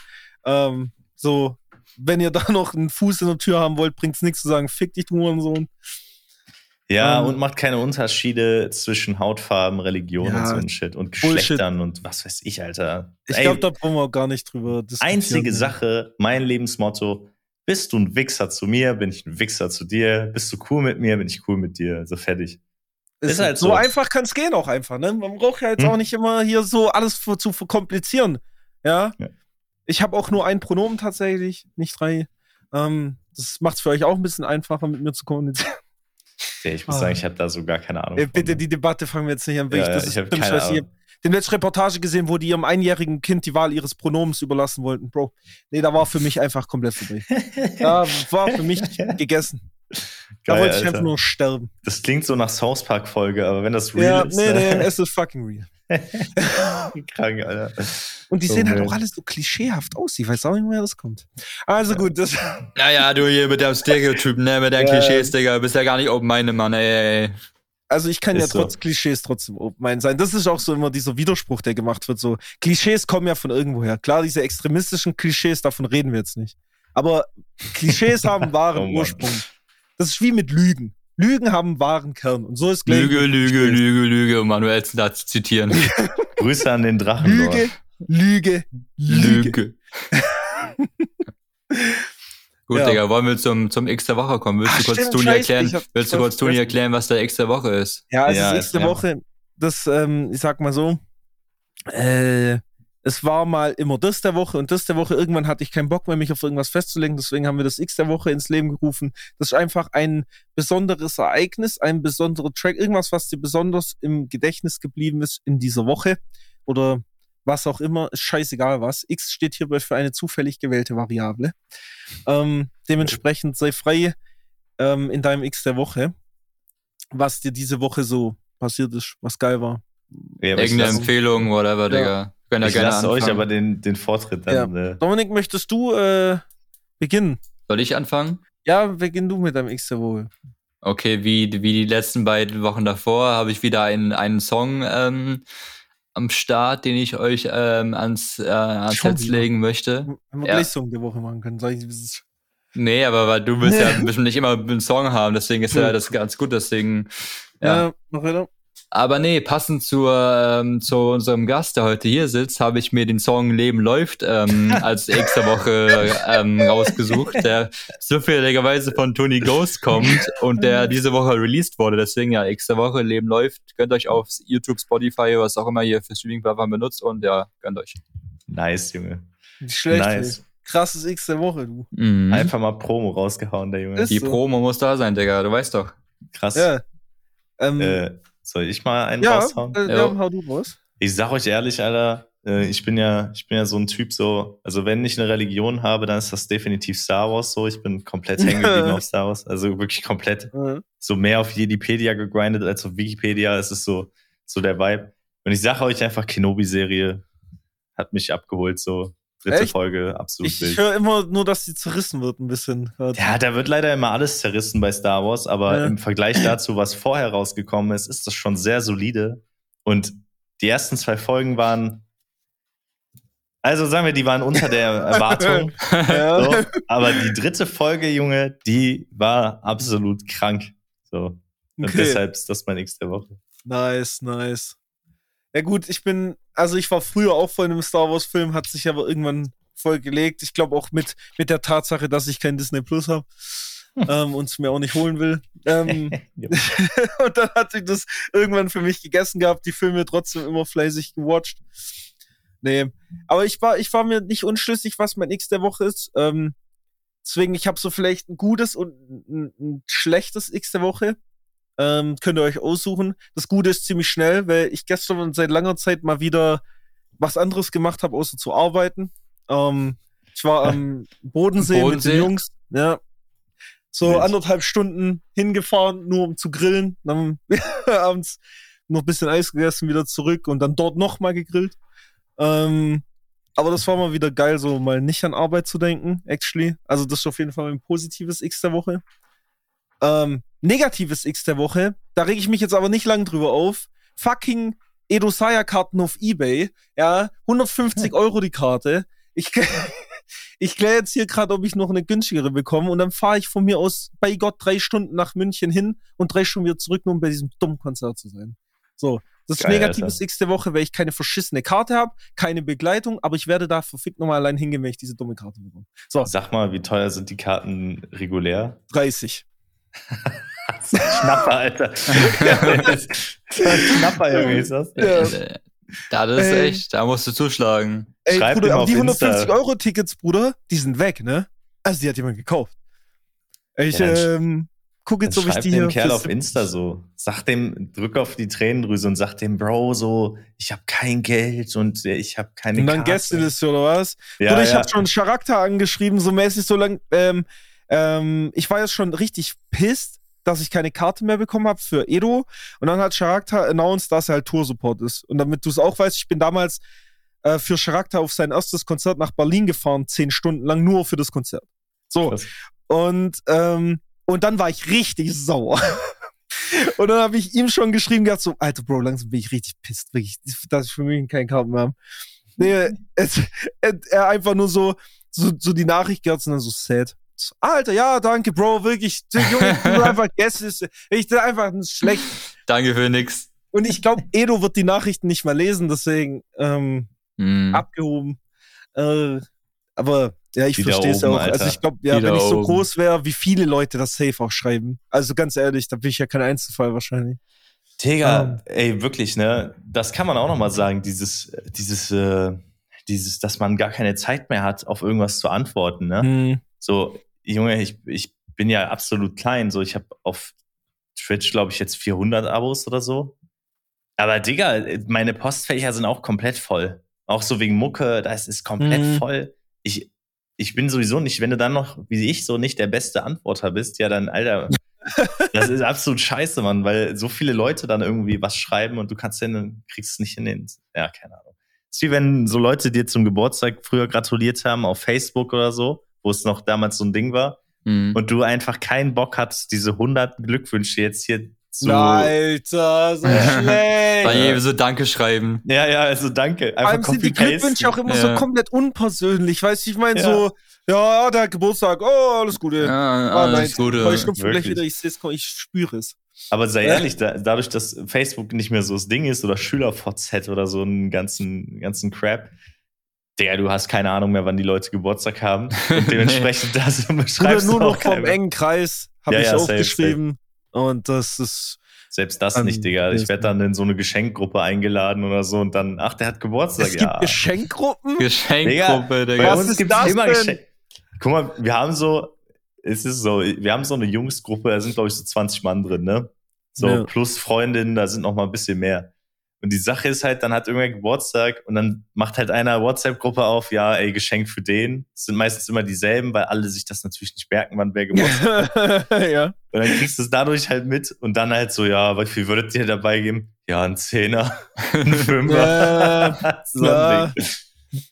Ähm, so, wenn ihr da noch einen Fuß in der Tür haben wollt, bringt es nichts zu sagen, fick dich, du Hurensohn. Ja, um, und macht keine Unterschiede zwischen Hautfarben, Religion ja, und so ein Shit und Geschlechtern Bullshit. und was weiß ich, Alter. Ich glaube, da brauchen wir auch gar nicht drüber diskutieren. Einzige Sache, mein Lebensmotto, bist du ein Wichser zu mir, bin ich ein Wichser zu dir. Bist du cool mit mir, bin ich cool mit dir. So fertig. Ist, ist halt so. so einfach kann es gehen auch einfach, ne? Man braucht ja jetzt hm. auch nicht immer hier so alles für, zu verkomplizieren. Ja. ja. Ich habe auch nur ein Pronomen tatsächlich, nicht drei. Ähm, das macht es für euch auch ein bisschen einfacher, mit mir zu kommunizieren. Ja, ich muss ah. sagen, ich habe da so gar keine Ahnung. Äh, bitte, von. die Debatte fangen wir jetzt nicht an. Ja, das ich habe keine Ahnung. Den letzten Reportage gesehen, wo die ihrem einjährigen Kind die Wahl ihres Pronoms überlassen wollten, Bro. Nee, da war für mich einfach komplett vorbei. da war für mich gegessen. Geil, da wollte ich Alter. einfach nur sterben. Das klingt so nach South Park Folge, aber wenn das real ja, ist. Nee, nee, es ist fucking real. Krank, Alter. Und die sehen oh, halt auch alles so klischeehaft aus. Ich weiß auch nicht, woher das kommt. Also gut, das. Naja, du hier mit deinem Stereotypen, ne, mit deinen ja. Klischees, Digga, bist ja gar nicht open meine Mann, ey. Also ich kann ist ja trotz so. Klischees trotzdem open sein. Das ist auch so immer dieser Widerspruch, der gemacht wird. So Klischees kommen ja von irgendwoher. Klar, diese extremistischen Klischees, davon reden wir jetzt nicht. Aber Klischees haben wahren oh, Ursprung. Das ist wie mit Lügen. Lügen haben wahren Kern. Und so ist Lüge, Lüge, Lüge, Lüge, um Manuelsen da zu zitieren. Grüße an den Drachen. Lüge, Lüge, Lüge. Gut, ja. Digga, wollen wir zum, zum X der Woche kommen? Willst Ach, du kurz Toni erklären, hab, willst du kurz Toni erklären, was der X der Woche ist? Ja, also ja, das X der Woche, das, ähm, ich sag mal so, äh, es war mal immer das der Woche und das der Woche. Irgendwann hatte ich keinen Bock mehr, mich auf irgendwas festzulegen. Deswegen haben wir das X der Woche ins Leben gerufen. Das ist einfach ein besonderes Ereignis, ein besonderer Track, irgendwas, was dir besonders im Gedächtnis geblieben ist in dieser Woche oder was auch immer. Ist scheißegal was. X steht hierbei für eine zufällig gewählte Variable. Ähm, dementsprechend sei frei ähm, in deinem X der Woche, was dir diese Woche so passiert ist, was geil war. Ja, Irgendeine Empfehlung, whatever, ja. Digga. Könnt ihr ich gerne lasse euch aber den, den Vortritt dann. Ja. Äh. Dominik, möchtest du äh, beginnen? Soll ich anfangen? Ja, beginn du mit deinem X der Woche. Okay, wie, wie die letzten beiden Wochen davor habe ich wieder einen, einen Song ähm, am Start, den ich euch ähm, ans, äh, ans Herz legen möchte. Wenn wir ja. gleich Song der Woche machen können, sag ich, Nee, aber weil du willst ja bisschen nicht immer einen Song haben, deswegen ist ja das ganz gut, deswegen. Ja, ja noch weiter. Aber nee, passend zur, ähm, zu unserem Gast, der heute hier sitzt, habe ich mir den Song Leben läuft ähm, als extra Woche ähm, rausgesucht, der zufälligerweise von Tony Ghost kommt und der diese Woche released wurde. Deswegen ja, extra Woche Leben läuft. Gönnt euch auf YouTube, Spotify, was auch immer ihr für Streaming-Plattformen benutzt und ja, gönnt euch. Nice, Junge. Nicht schlecht. Nice. Ey. Krasses X der Woche, du. Mhm. Einfach mal Promo rausgehauen, der Junge. Ist Die so. Promo muss da sein, Digga, du weißt doch. Krass. Ja. Ähm, äh, soll ich mal einen ja, raushauen? Äh, ja, hau du raus. Ich sag euch ehrlich, Alter, äh, ich bin ja, ich bin ja so ein Typ so, also wenn ich eine Religion habe, dann ist das definitiv Star Wars so. Ich bin komplett hängen geblieben auf Star Wars. Also wirklich komplett so mehr auf Jedipedia gegrindet als auf Wikipedia. Es ist so, so der Vibe. Und ich sage euch einfach, Kenobi-Serie hat mich abgeholt, so dritte Echt? Folge, absolut Ich, ich höre immer nur, dass sie zerrissen wird, ein bisschen. Ja, da wird leider immer alles zerrissen bei Star Wars, aber ja. im Vergleich dazu, was vorher rausgekommen ist, ist das schon sehr solide. Und die ersten zwei Folgen waren. Also sagen wir, die waren unter der Erwartung. ja. so, aber die dritte Folge, Junge, die war absolut krank. So. Und okay. deshalb ist das mein X der Woche. Nice, nice. Ja gut, ich bin, also ich war früher auch vor einem Star Wars Film, hat sich aber irgendwann voll gelegt. Ich glaube auch mit, mit der Tatsache, dass ich kein Disney Plus habe. Hm. Ähm, und es mir auch nicht holen will. Ähm, und dann hat sich das irgendwann für mich gegessen gehabt, die Filme trotzdem immer fleißig gewatcht. Nee, aber ich war, ich war mir nicht unschlüssig, was mein X der Woche ist. Ähm, deswegen, ich habe so vielleicht ein gutes und ein, ein schlechtes X der Woche. Ähm, könnt ihr euch aussuchen. Das Gute ist ziemlich schnell, weil ich gestern seit langer Zeit mal wieder was anderes gemacht habe, außer zu arbeiten. Ähm, ich war am Bodensee, Bodensee, mit den Jungs. Ja. So Mensch. anderthalb Stunden hingefahren, nur um zu grillen. Dann abends noch ein bisschen Eis gegessen, wieder zurück und dann dort nochmal gegrillt. Ähm, aber das war mal wieder geil, so mal nicht an Arbeit zu denken, actually. Also das ist auf jeden Fall ein positives X der Woche. Ähm, negatives X der Woche, da rege ich mich jetzt aber nicht lang drüber auf. Fucking Edosaya-Karten auf Ebay, ja, 150 Euro die Karte. Ich, ich kläre jetzt hier gerade, ob ich noch eine günstigere bekomme und dann fahre ich von mir aus bei Gott drei Stunden nach München hin und drei Stunden wieder zurück, nur um bei diesem dummen Konzert zu sein. So, das Geil, ist nächste Woche, weil ich keine verschissene Karte habe, keine Begleitung, aber ich werde da verfickt nochmal allein hingehen, wenn ich diese dumme Karte bekomme. So. Sag mal, wie teuer sind die Karten regulär? 30. Schnapper, Alter. Schnapper, irgendwie ist das. Ja. Da, das ist Ey. echt, da musst du zuschlagen. Ey, Schreib Bruder, aber die 150-Euro-Tickets, Bruder, die sind weg, ne? Also, die hat jemand gekauft. Ich, ja, ähm, guck jetzt, ob ich die hier. dem Kerl auf Insta so. Sag dem, drück auf die Tränendrüse und sag dem, Bro, so, ich hab kein Geld und ich hab keine Und dann Gästeliste oder was? Ja, Bruder, ich ja. hab schon Charakter angeschrieben, so mäßig, so lang, ähm, ähm, ich war jetzt schon richtig pisst, dass ich keine Karte mehr bekommen habe für Edo. Und dann hat Charakter announced, dass er halt Tour-Support ist. Und damit du es auch weißt, ich bin damals äh, für Charakter auf sein erstes Konzert nach Berlin gefahren, zehn Stunden lang, nur für das Konzert. So. Krass. Und, ähm, und dann war ich richtig sauer. und dann habe ich ihm schon geschrieben gehabt, so, Alter Bro, langsam bin ich richtig pisst, wirklich, dass ich für mich keine Karten mehr habe. Nee, es, er einfach nur so, so, so die Nachricht gehört und dann so sad. Alter, ja, danke, Bro, wirklich. Junge, du einfach Gäste. Ich bin einfach schlecht. Danke für nix. Und ich glaube, Edo wird die Nachrichten nicht mehr lesen, deswegen ähm, mm. abgehoben. Äh, aber ja, ich verstehe es auch. Alter. Also ich glaube, ja, Wieder wenn ich so oben. groß wäre, wie viele Leute das safe auch schreiben. Also ganz ehrlich, da bin ich ja kein Einzelfall wahrscheinlich. Digga, um. ey, wirklich, ne? Das kann man auch nochmal sagen, dieses, dieses, äh, dieses, dass man gar keine Zeit mehr hat, auf irgendwas zu antworten, ne? Mm. So, Junge, ich, ich bin ja absolut klein. So, ich habe auf Twitch, glaube ich, jetzt 400 Abos oder so. Aber Digga, meine Postfächer sind auch komplett voll. Auch so wegen Mucke, das ist komplett mhm. voll. Ich, ich bin sowieso nicht, wenn du dann noch, wie ich, so nicht der beste Antworter bist, ja dann, Alter, das ist absolut scheiße, Mann, weil so viele Leute dann irgendwie was schreiben und du kannst dann, kriegst es nicht in den, ja, keine Ahnung. Es ist wie wenn so Leute dir zum Geburtstag früher gratuliert haben auf Facebook oder so wo es noch damals so ein Ding war. Mhm. Und du einfach keinen Bock hattest, diese 100 Glückwünsche jetzt hier zu. Alter, so schlecht. Bei jedem so Danke schreiben. Ja, ja, also Danke. Einfach Vor allem sind die Glückwünsche auch immer ja. so komplett unpersönlich. Weißt du, ich meine ja. so, ja, der Geburtstag, oh, alles Gute. Ja, ah, alles nein, Gute. Ich schnupfe gleich wieder, ich, ich spüre es. Aber sei ehrlich, da, dadurch, dass Facebook nicht mehr so das Ding ist oder SchülerVZ oder so einen ganzen, ganzen Crap, der, du hast keine Ahnung mehr, wann die Leute Geburtstag haben. Und dementsprechend das beschreibst Oder nur noch vom engen Kreis, habe ja, ich ja, aufgeschrieben. Und das ist. Selbst das nicht, Digga. Ich werde dann in so eine Geschenkgruppe eingeladen oder so und dann, ach, der hat Geburtstag. Es gibt ja. Geschenkgruppen? Geschenkgruppe, Digga. Bei uns gibt es immer Geschenk. Guck mal, wir haben so, es ist so, wir haben so eine Jungsgruppe, da sind, glaube ich, so 20 Mann drin, ne? So, ja. plus Freundinnen, da sind noch mal ein bisschen mehr. Und die Sache ist halt, dann hat irgendwer Geburtstag und dann macht halt einer WhatsApp-Gruppe auf, ja, ey, Geschenk für den. Das sind meistens immer dieselben, weil alle sich das natürlich nicht merken, wann wer Geburtstag hat. ja. Und dann kriegst du es dadurch halt mit und dann halt so, ja, wie viel würdet ihr dabei geben? Ja, ein Zehner, ein Fünfer. Ja, so ein Ding.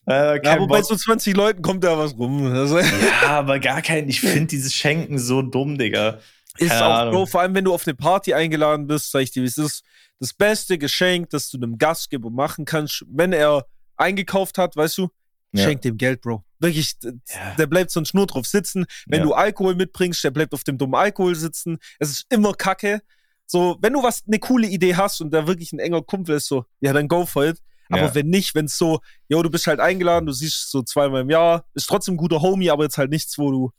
Äh, ja, wobei Bock. so 20 Leuten kommt da was rum. Also ja, aber gar kein, ich finde dieses Schenken so dumm, Digga. Ist Keine auch Ahnung. so, vor allem wenn du auf eine Party eingeladen bist, sag ich dir, es ist das beste Geschenk, das du einem Gastgeber machen kannst, wenn er eingekauft hat, weißt du, ja. schenk dem Geld, Bro. Wirklich, ja. der bleibt sonst nur drauf sitzen. Wenn ja. du Alkohol mitbringst, der bleibt auf dem dummen Alkohol sitzen. Es ist immer Kacke. So, wenn du was, eine coole Idee hast und da wirklich ein enger Kumpel ist, so, ja, dann go for it. Aber wenn nicht, wenn es so, yo, du bist halt eingeladen, du siehst so zweimal im Jahr, ist trotzdem ein guter Homie, aber jetzt halt nichts, wo du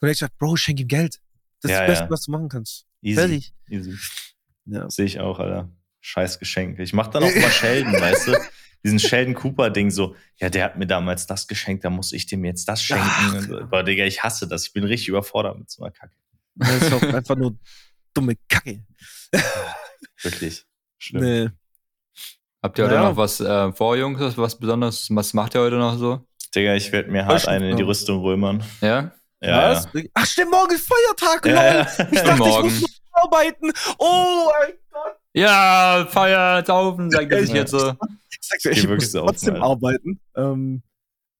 vielleicht sagst, Bro, schenk ihm Geld. Das ist das Beste, was du machen kannst. Easy. Fertig. Easy. Ja. Sehe ich auch, Alter. Scheiß Geschenke. Ich mach dann auch mal Sheldon, weißt du? Diesen Sheldon Cooper-Ding so, ja, der hat mir damals das geschenkt, da muss ich dem jetzt das schenken. Ach. Aber Digga, ich hasse das. Ich bin richtig überfordert mit so einer Kacke. Das ist auch einfach nur dumme Kacke. Wirklich. Schlimm. Nee. Habt ihr heute naja. noch was äh, vor, Jungs? Was Besonderes? Was macht ihr heute noch so? Digga, ich werde mir hart eine in die Rüstung römern. Ja? Ja, ja. Ach stimmt, morgen ist Feiertag, ja, ja. Ich dachte, morgen. ich muss noch arbeiten. Oh mein Gott. Ja, Feier, Saufen, sag ich jetzt so. Ich sag dir, ich muss trotzdem arbeiten. Ähm,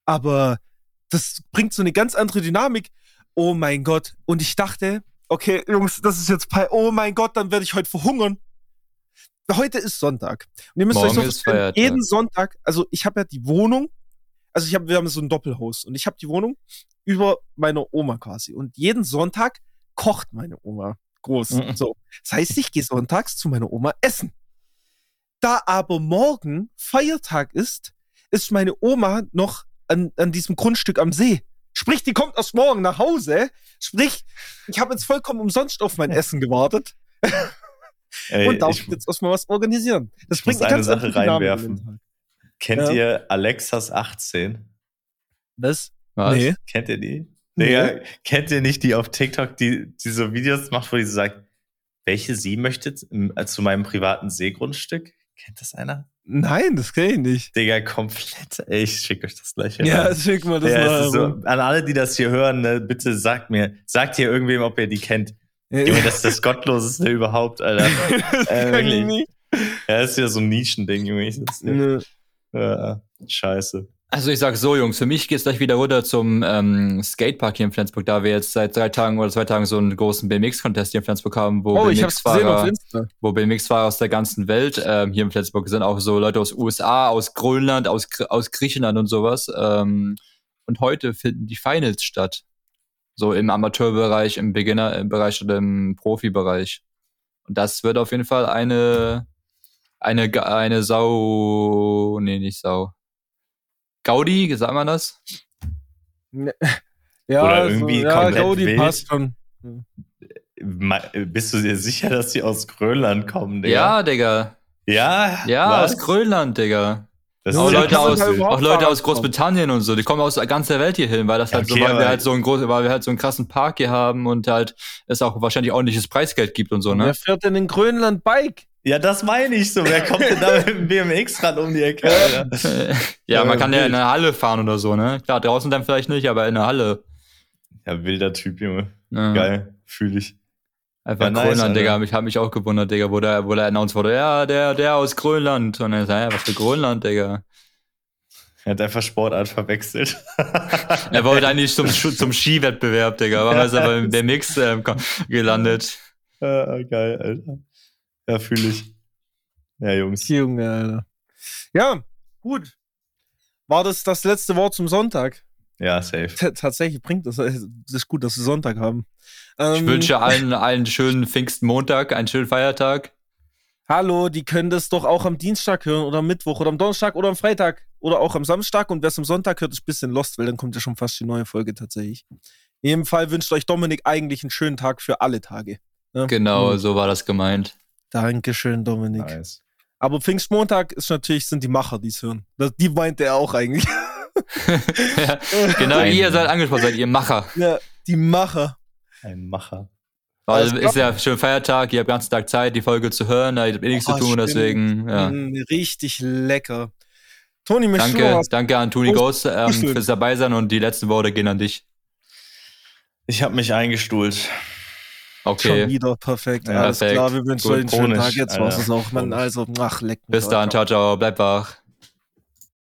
aber das bringt so eine ganz andere Dynamik. Oh mein Gott. Und ich dachte, okay, Jungs, das ist jetzt, oh mein Gott, dann werde ich heute verhungern. Heute ist Sonntag. Und ihr müsst Morgen euch so jeden Sonntag, also ich habe ja die Wohnung also ich habe, wir haben so ein Doppelhaus und ich habe die Wohnung über meiner Oma quasi. Und jeden Sonntag kocht meine Oma groß. Mhm. So. Das heißt, ich gehe sonntags zu meiner Oma essen. Da aber morgen Feiertag ist, ist meine Oma noch an, an diesem Grundstück am See. Sprich, die kommt erst morgen nach Hause. Sprich, ich habe jetzt vollkommen umsonst auf mein Essen gewartet. Ey, und darf jetzt erstmal was organisieren. Das bringt eine Sache reinwerfen. Kennt ja. ihr Alexas 18? Was? was? Nee. Kennt ihr die? Nee. Digga, kennt ihr nicht die auf TikTok, die, die so Videos macht, wo die so sagt, welche sie möchte zu meinem privaten Seegrundstück? Kennt das einer? Nein, das kenne ich nicht. Digga, komplett. Ey, ich schicke euch das gleich. Ja, rein. schick mal das ja, mal. So, an alle, die das hier hören, ne, bitte sagt mir, sagt hier irgendwem, ob ihr die kennt. Ja, Junge, das ist das Gottloseste überhaupt, Alter. äh, wirklich. Ja, das ist ja so ein Nischending, Junge. Das, ja. Ja, scheiße. Also ich sag so, Jungs, für mich geht's gleich wieder runter zum ähm, Skatepark hier in Flensburg, da wir jetzt seit drei Tagen oder zwei Tagen so einen großen BMX-Contest hier in Flensburg haben, wo oh, BMX-Fahrer wo BMX-Fahrer aus der ganzen Welt ähm, hier in Flensburg sind, auch so Leute aus USA, aus Grönland, aus, aus Griechenland und sowas. Ähm, und heute finden die Finals statt. So im Amateurbereich, im Beginner-Bereich oder im Profibereich. Und das wird auf jeden Fall eine, eine, eine Sau, nee, nicht Sau Gaudi, sagt man das? Ja, Oder irgendwie so, ja, Gaudi wild. passt schon. Bist du dir sicher, dass die aus Grönland kommen, Digga? Ja, Digga. Ja? Ja, was? aus Grönland, Digga. Das auch Leute, aus, auch Leute aus Großbritannien und so, die kommen aus ganzer Welt hier hin, weil das halt okay, so, weil wir halt so einen großen, weil wir halt so einen krassen Park hier haben und halt es auch wahrscheinlich ordentliches Preisgeld gibt und so, ne? Wer fährt denn in Grönland Bike? Ja, das meine ich so. Wer kommt denn da mit dem BMX-Rad um die Ecke? Alter? ja, man kann ja in eine Halle fahren oder so, ne? Klar, draußen dann vielleicht nicht, aber in der Halle. Ja, wilder Typ, Junge. Ja. Geil, fühle ich. Einfach ja, Grönland, nice, Digga. Ich habe mich auch gewundert, Digga, wo der, wo der announced wurde, ja, der, der aus Grönland. Und er sagt, ja, was für Grönland, Digga. Er hat einfach Sportart verwechselt. er wollte eigentlich zum, zum Skiwettbewerb, Digga, aber ist er beim BMX äh, gelandet. Ja, geil, Alter. Ja, fühle ich. Ja, Jungs. Junge, Alter. Ja, gut. War das das letzte Wort zum Sonntag? Ja, safe. T tatsächlich bringt das. Es ist gut, dass wir Sonntag haben. Ähm, ich wünsche allen einen schönen Pfingstmontag, einen schönen Feiertag. Hallo, die können das doch auch am Dienstag hören oder am Mittwoch oder am Donnerstag oder am Freitag oder auch am Samstag. Und wer es am Sonntag hört, ist ein bisschen lost, weil dann kommt ja schon fast die neue Folge tatsächlich. In jedem Fall wünscht euch Dominik eigentlich einen schönen Tag für alle Tage. Ja? Genau, mhm. so war das gemeint. Dankeschön, Dominik. Nice. Aber Pfingstmontag ist natürlich, sind die Macher, die es hören. die meinte er auch eigentlich. ja, genau, ihr seid angesprochen, seid ihr Macher. Ja, die Macher. Ein Macher. Also ist ja schön Feiertag, ihr habt den ganzen Tag Zeit, die Folge zu hören, da habt ihr nichts oh, zu tun, deswegen. Ja. Mm, richtig lecker. Toni, Danke, danke an Toni Ghost ähm, fürs Dabeisein und die letzten Worte gehen an dich. Ich habe mich eingestuhlt. Okay. Schon wieder perfekt. Ja, Alles perfekt. klar, wir wünschen euch einen schönen Tag. Jetzt war es auch, Mann. Also, ach, leck mich. Bis dann, ciao, ciao, bleib wach.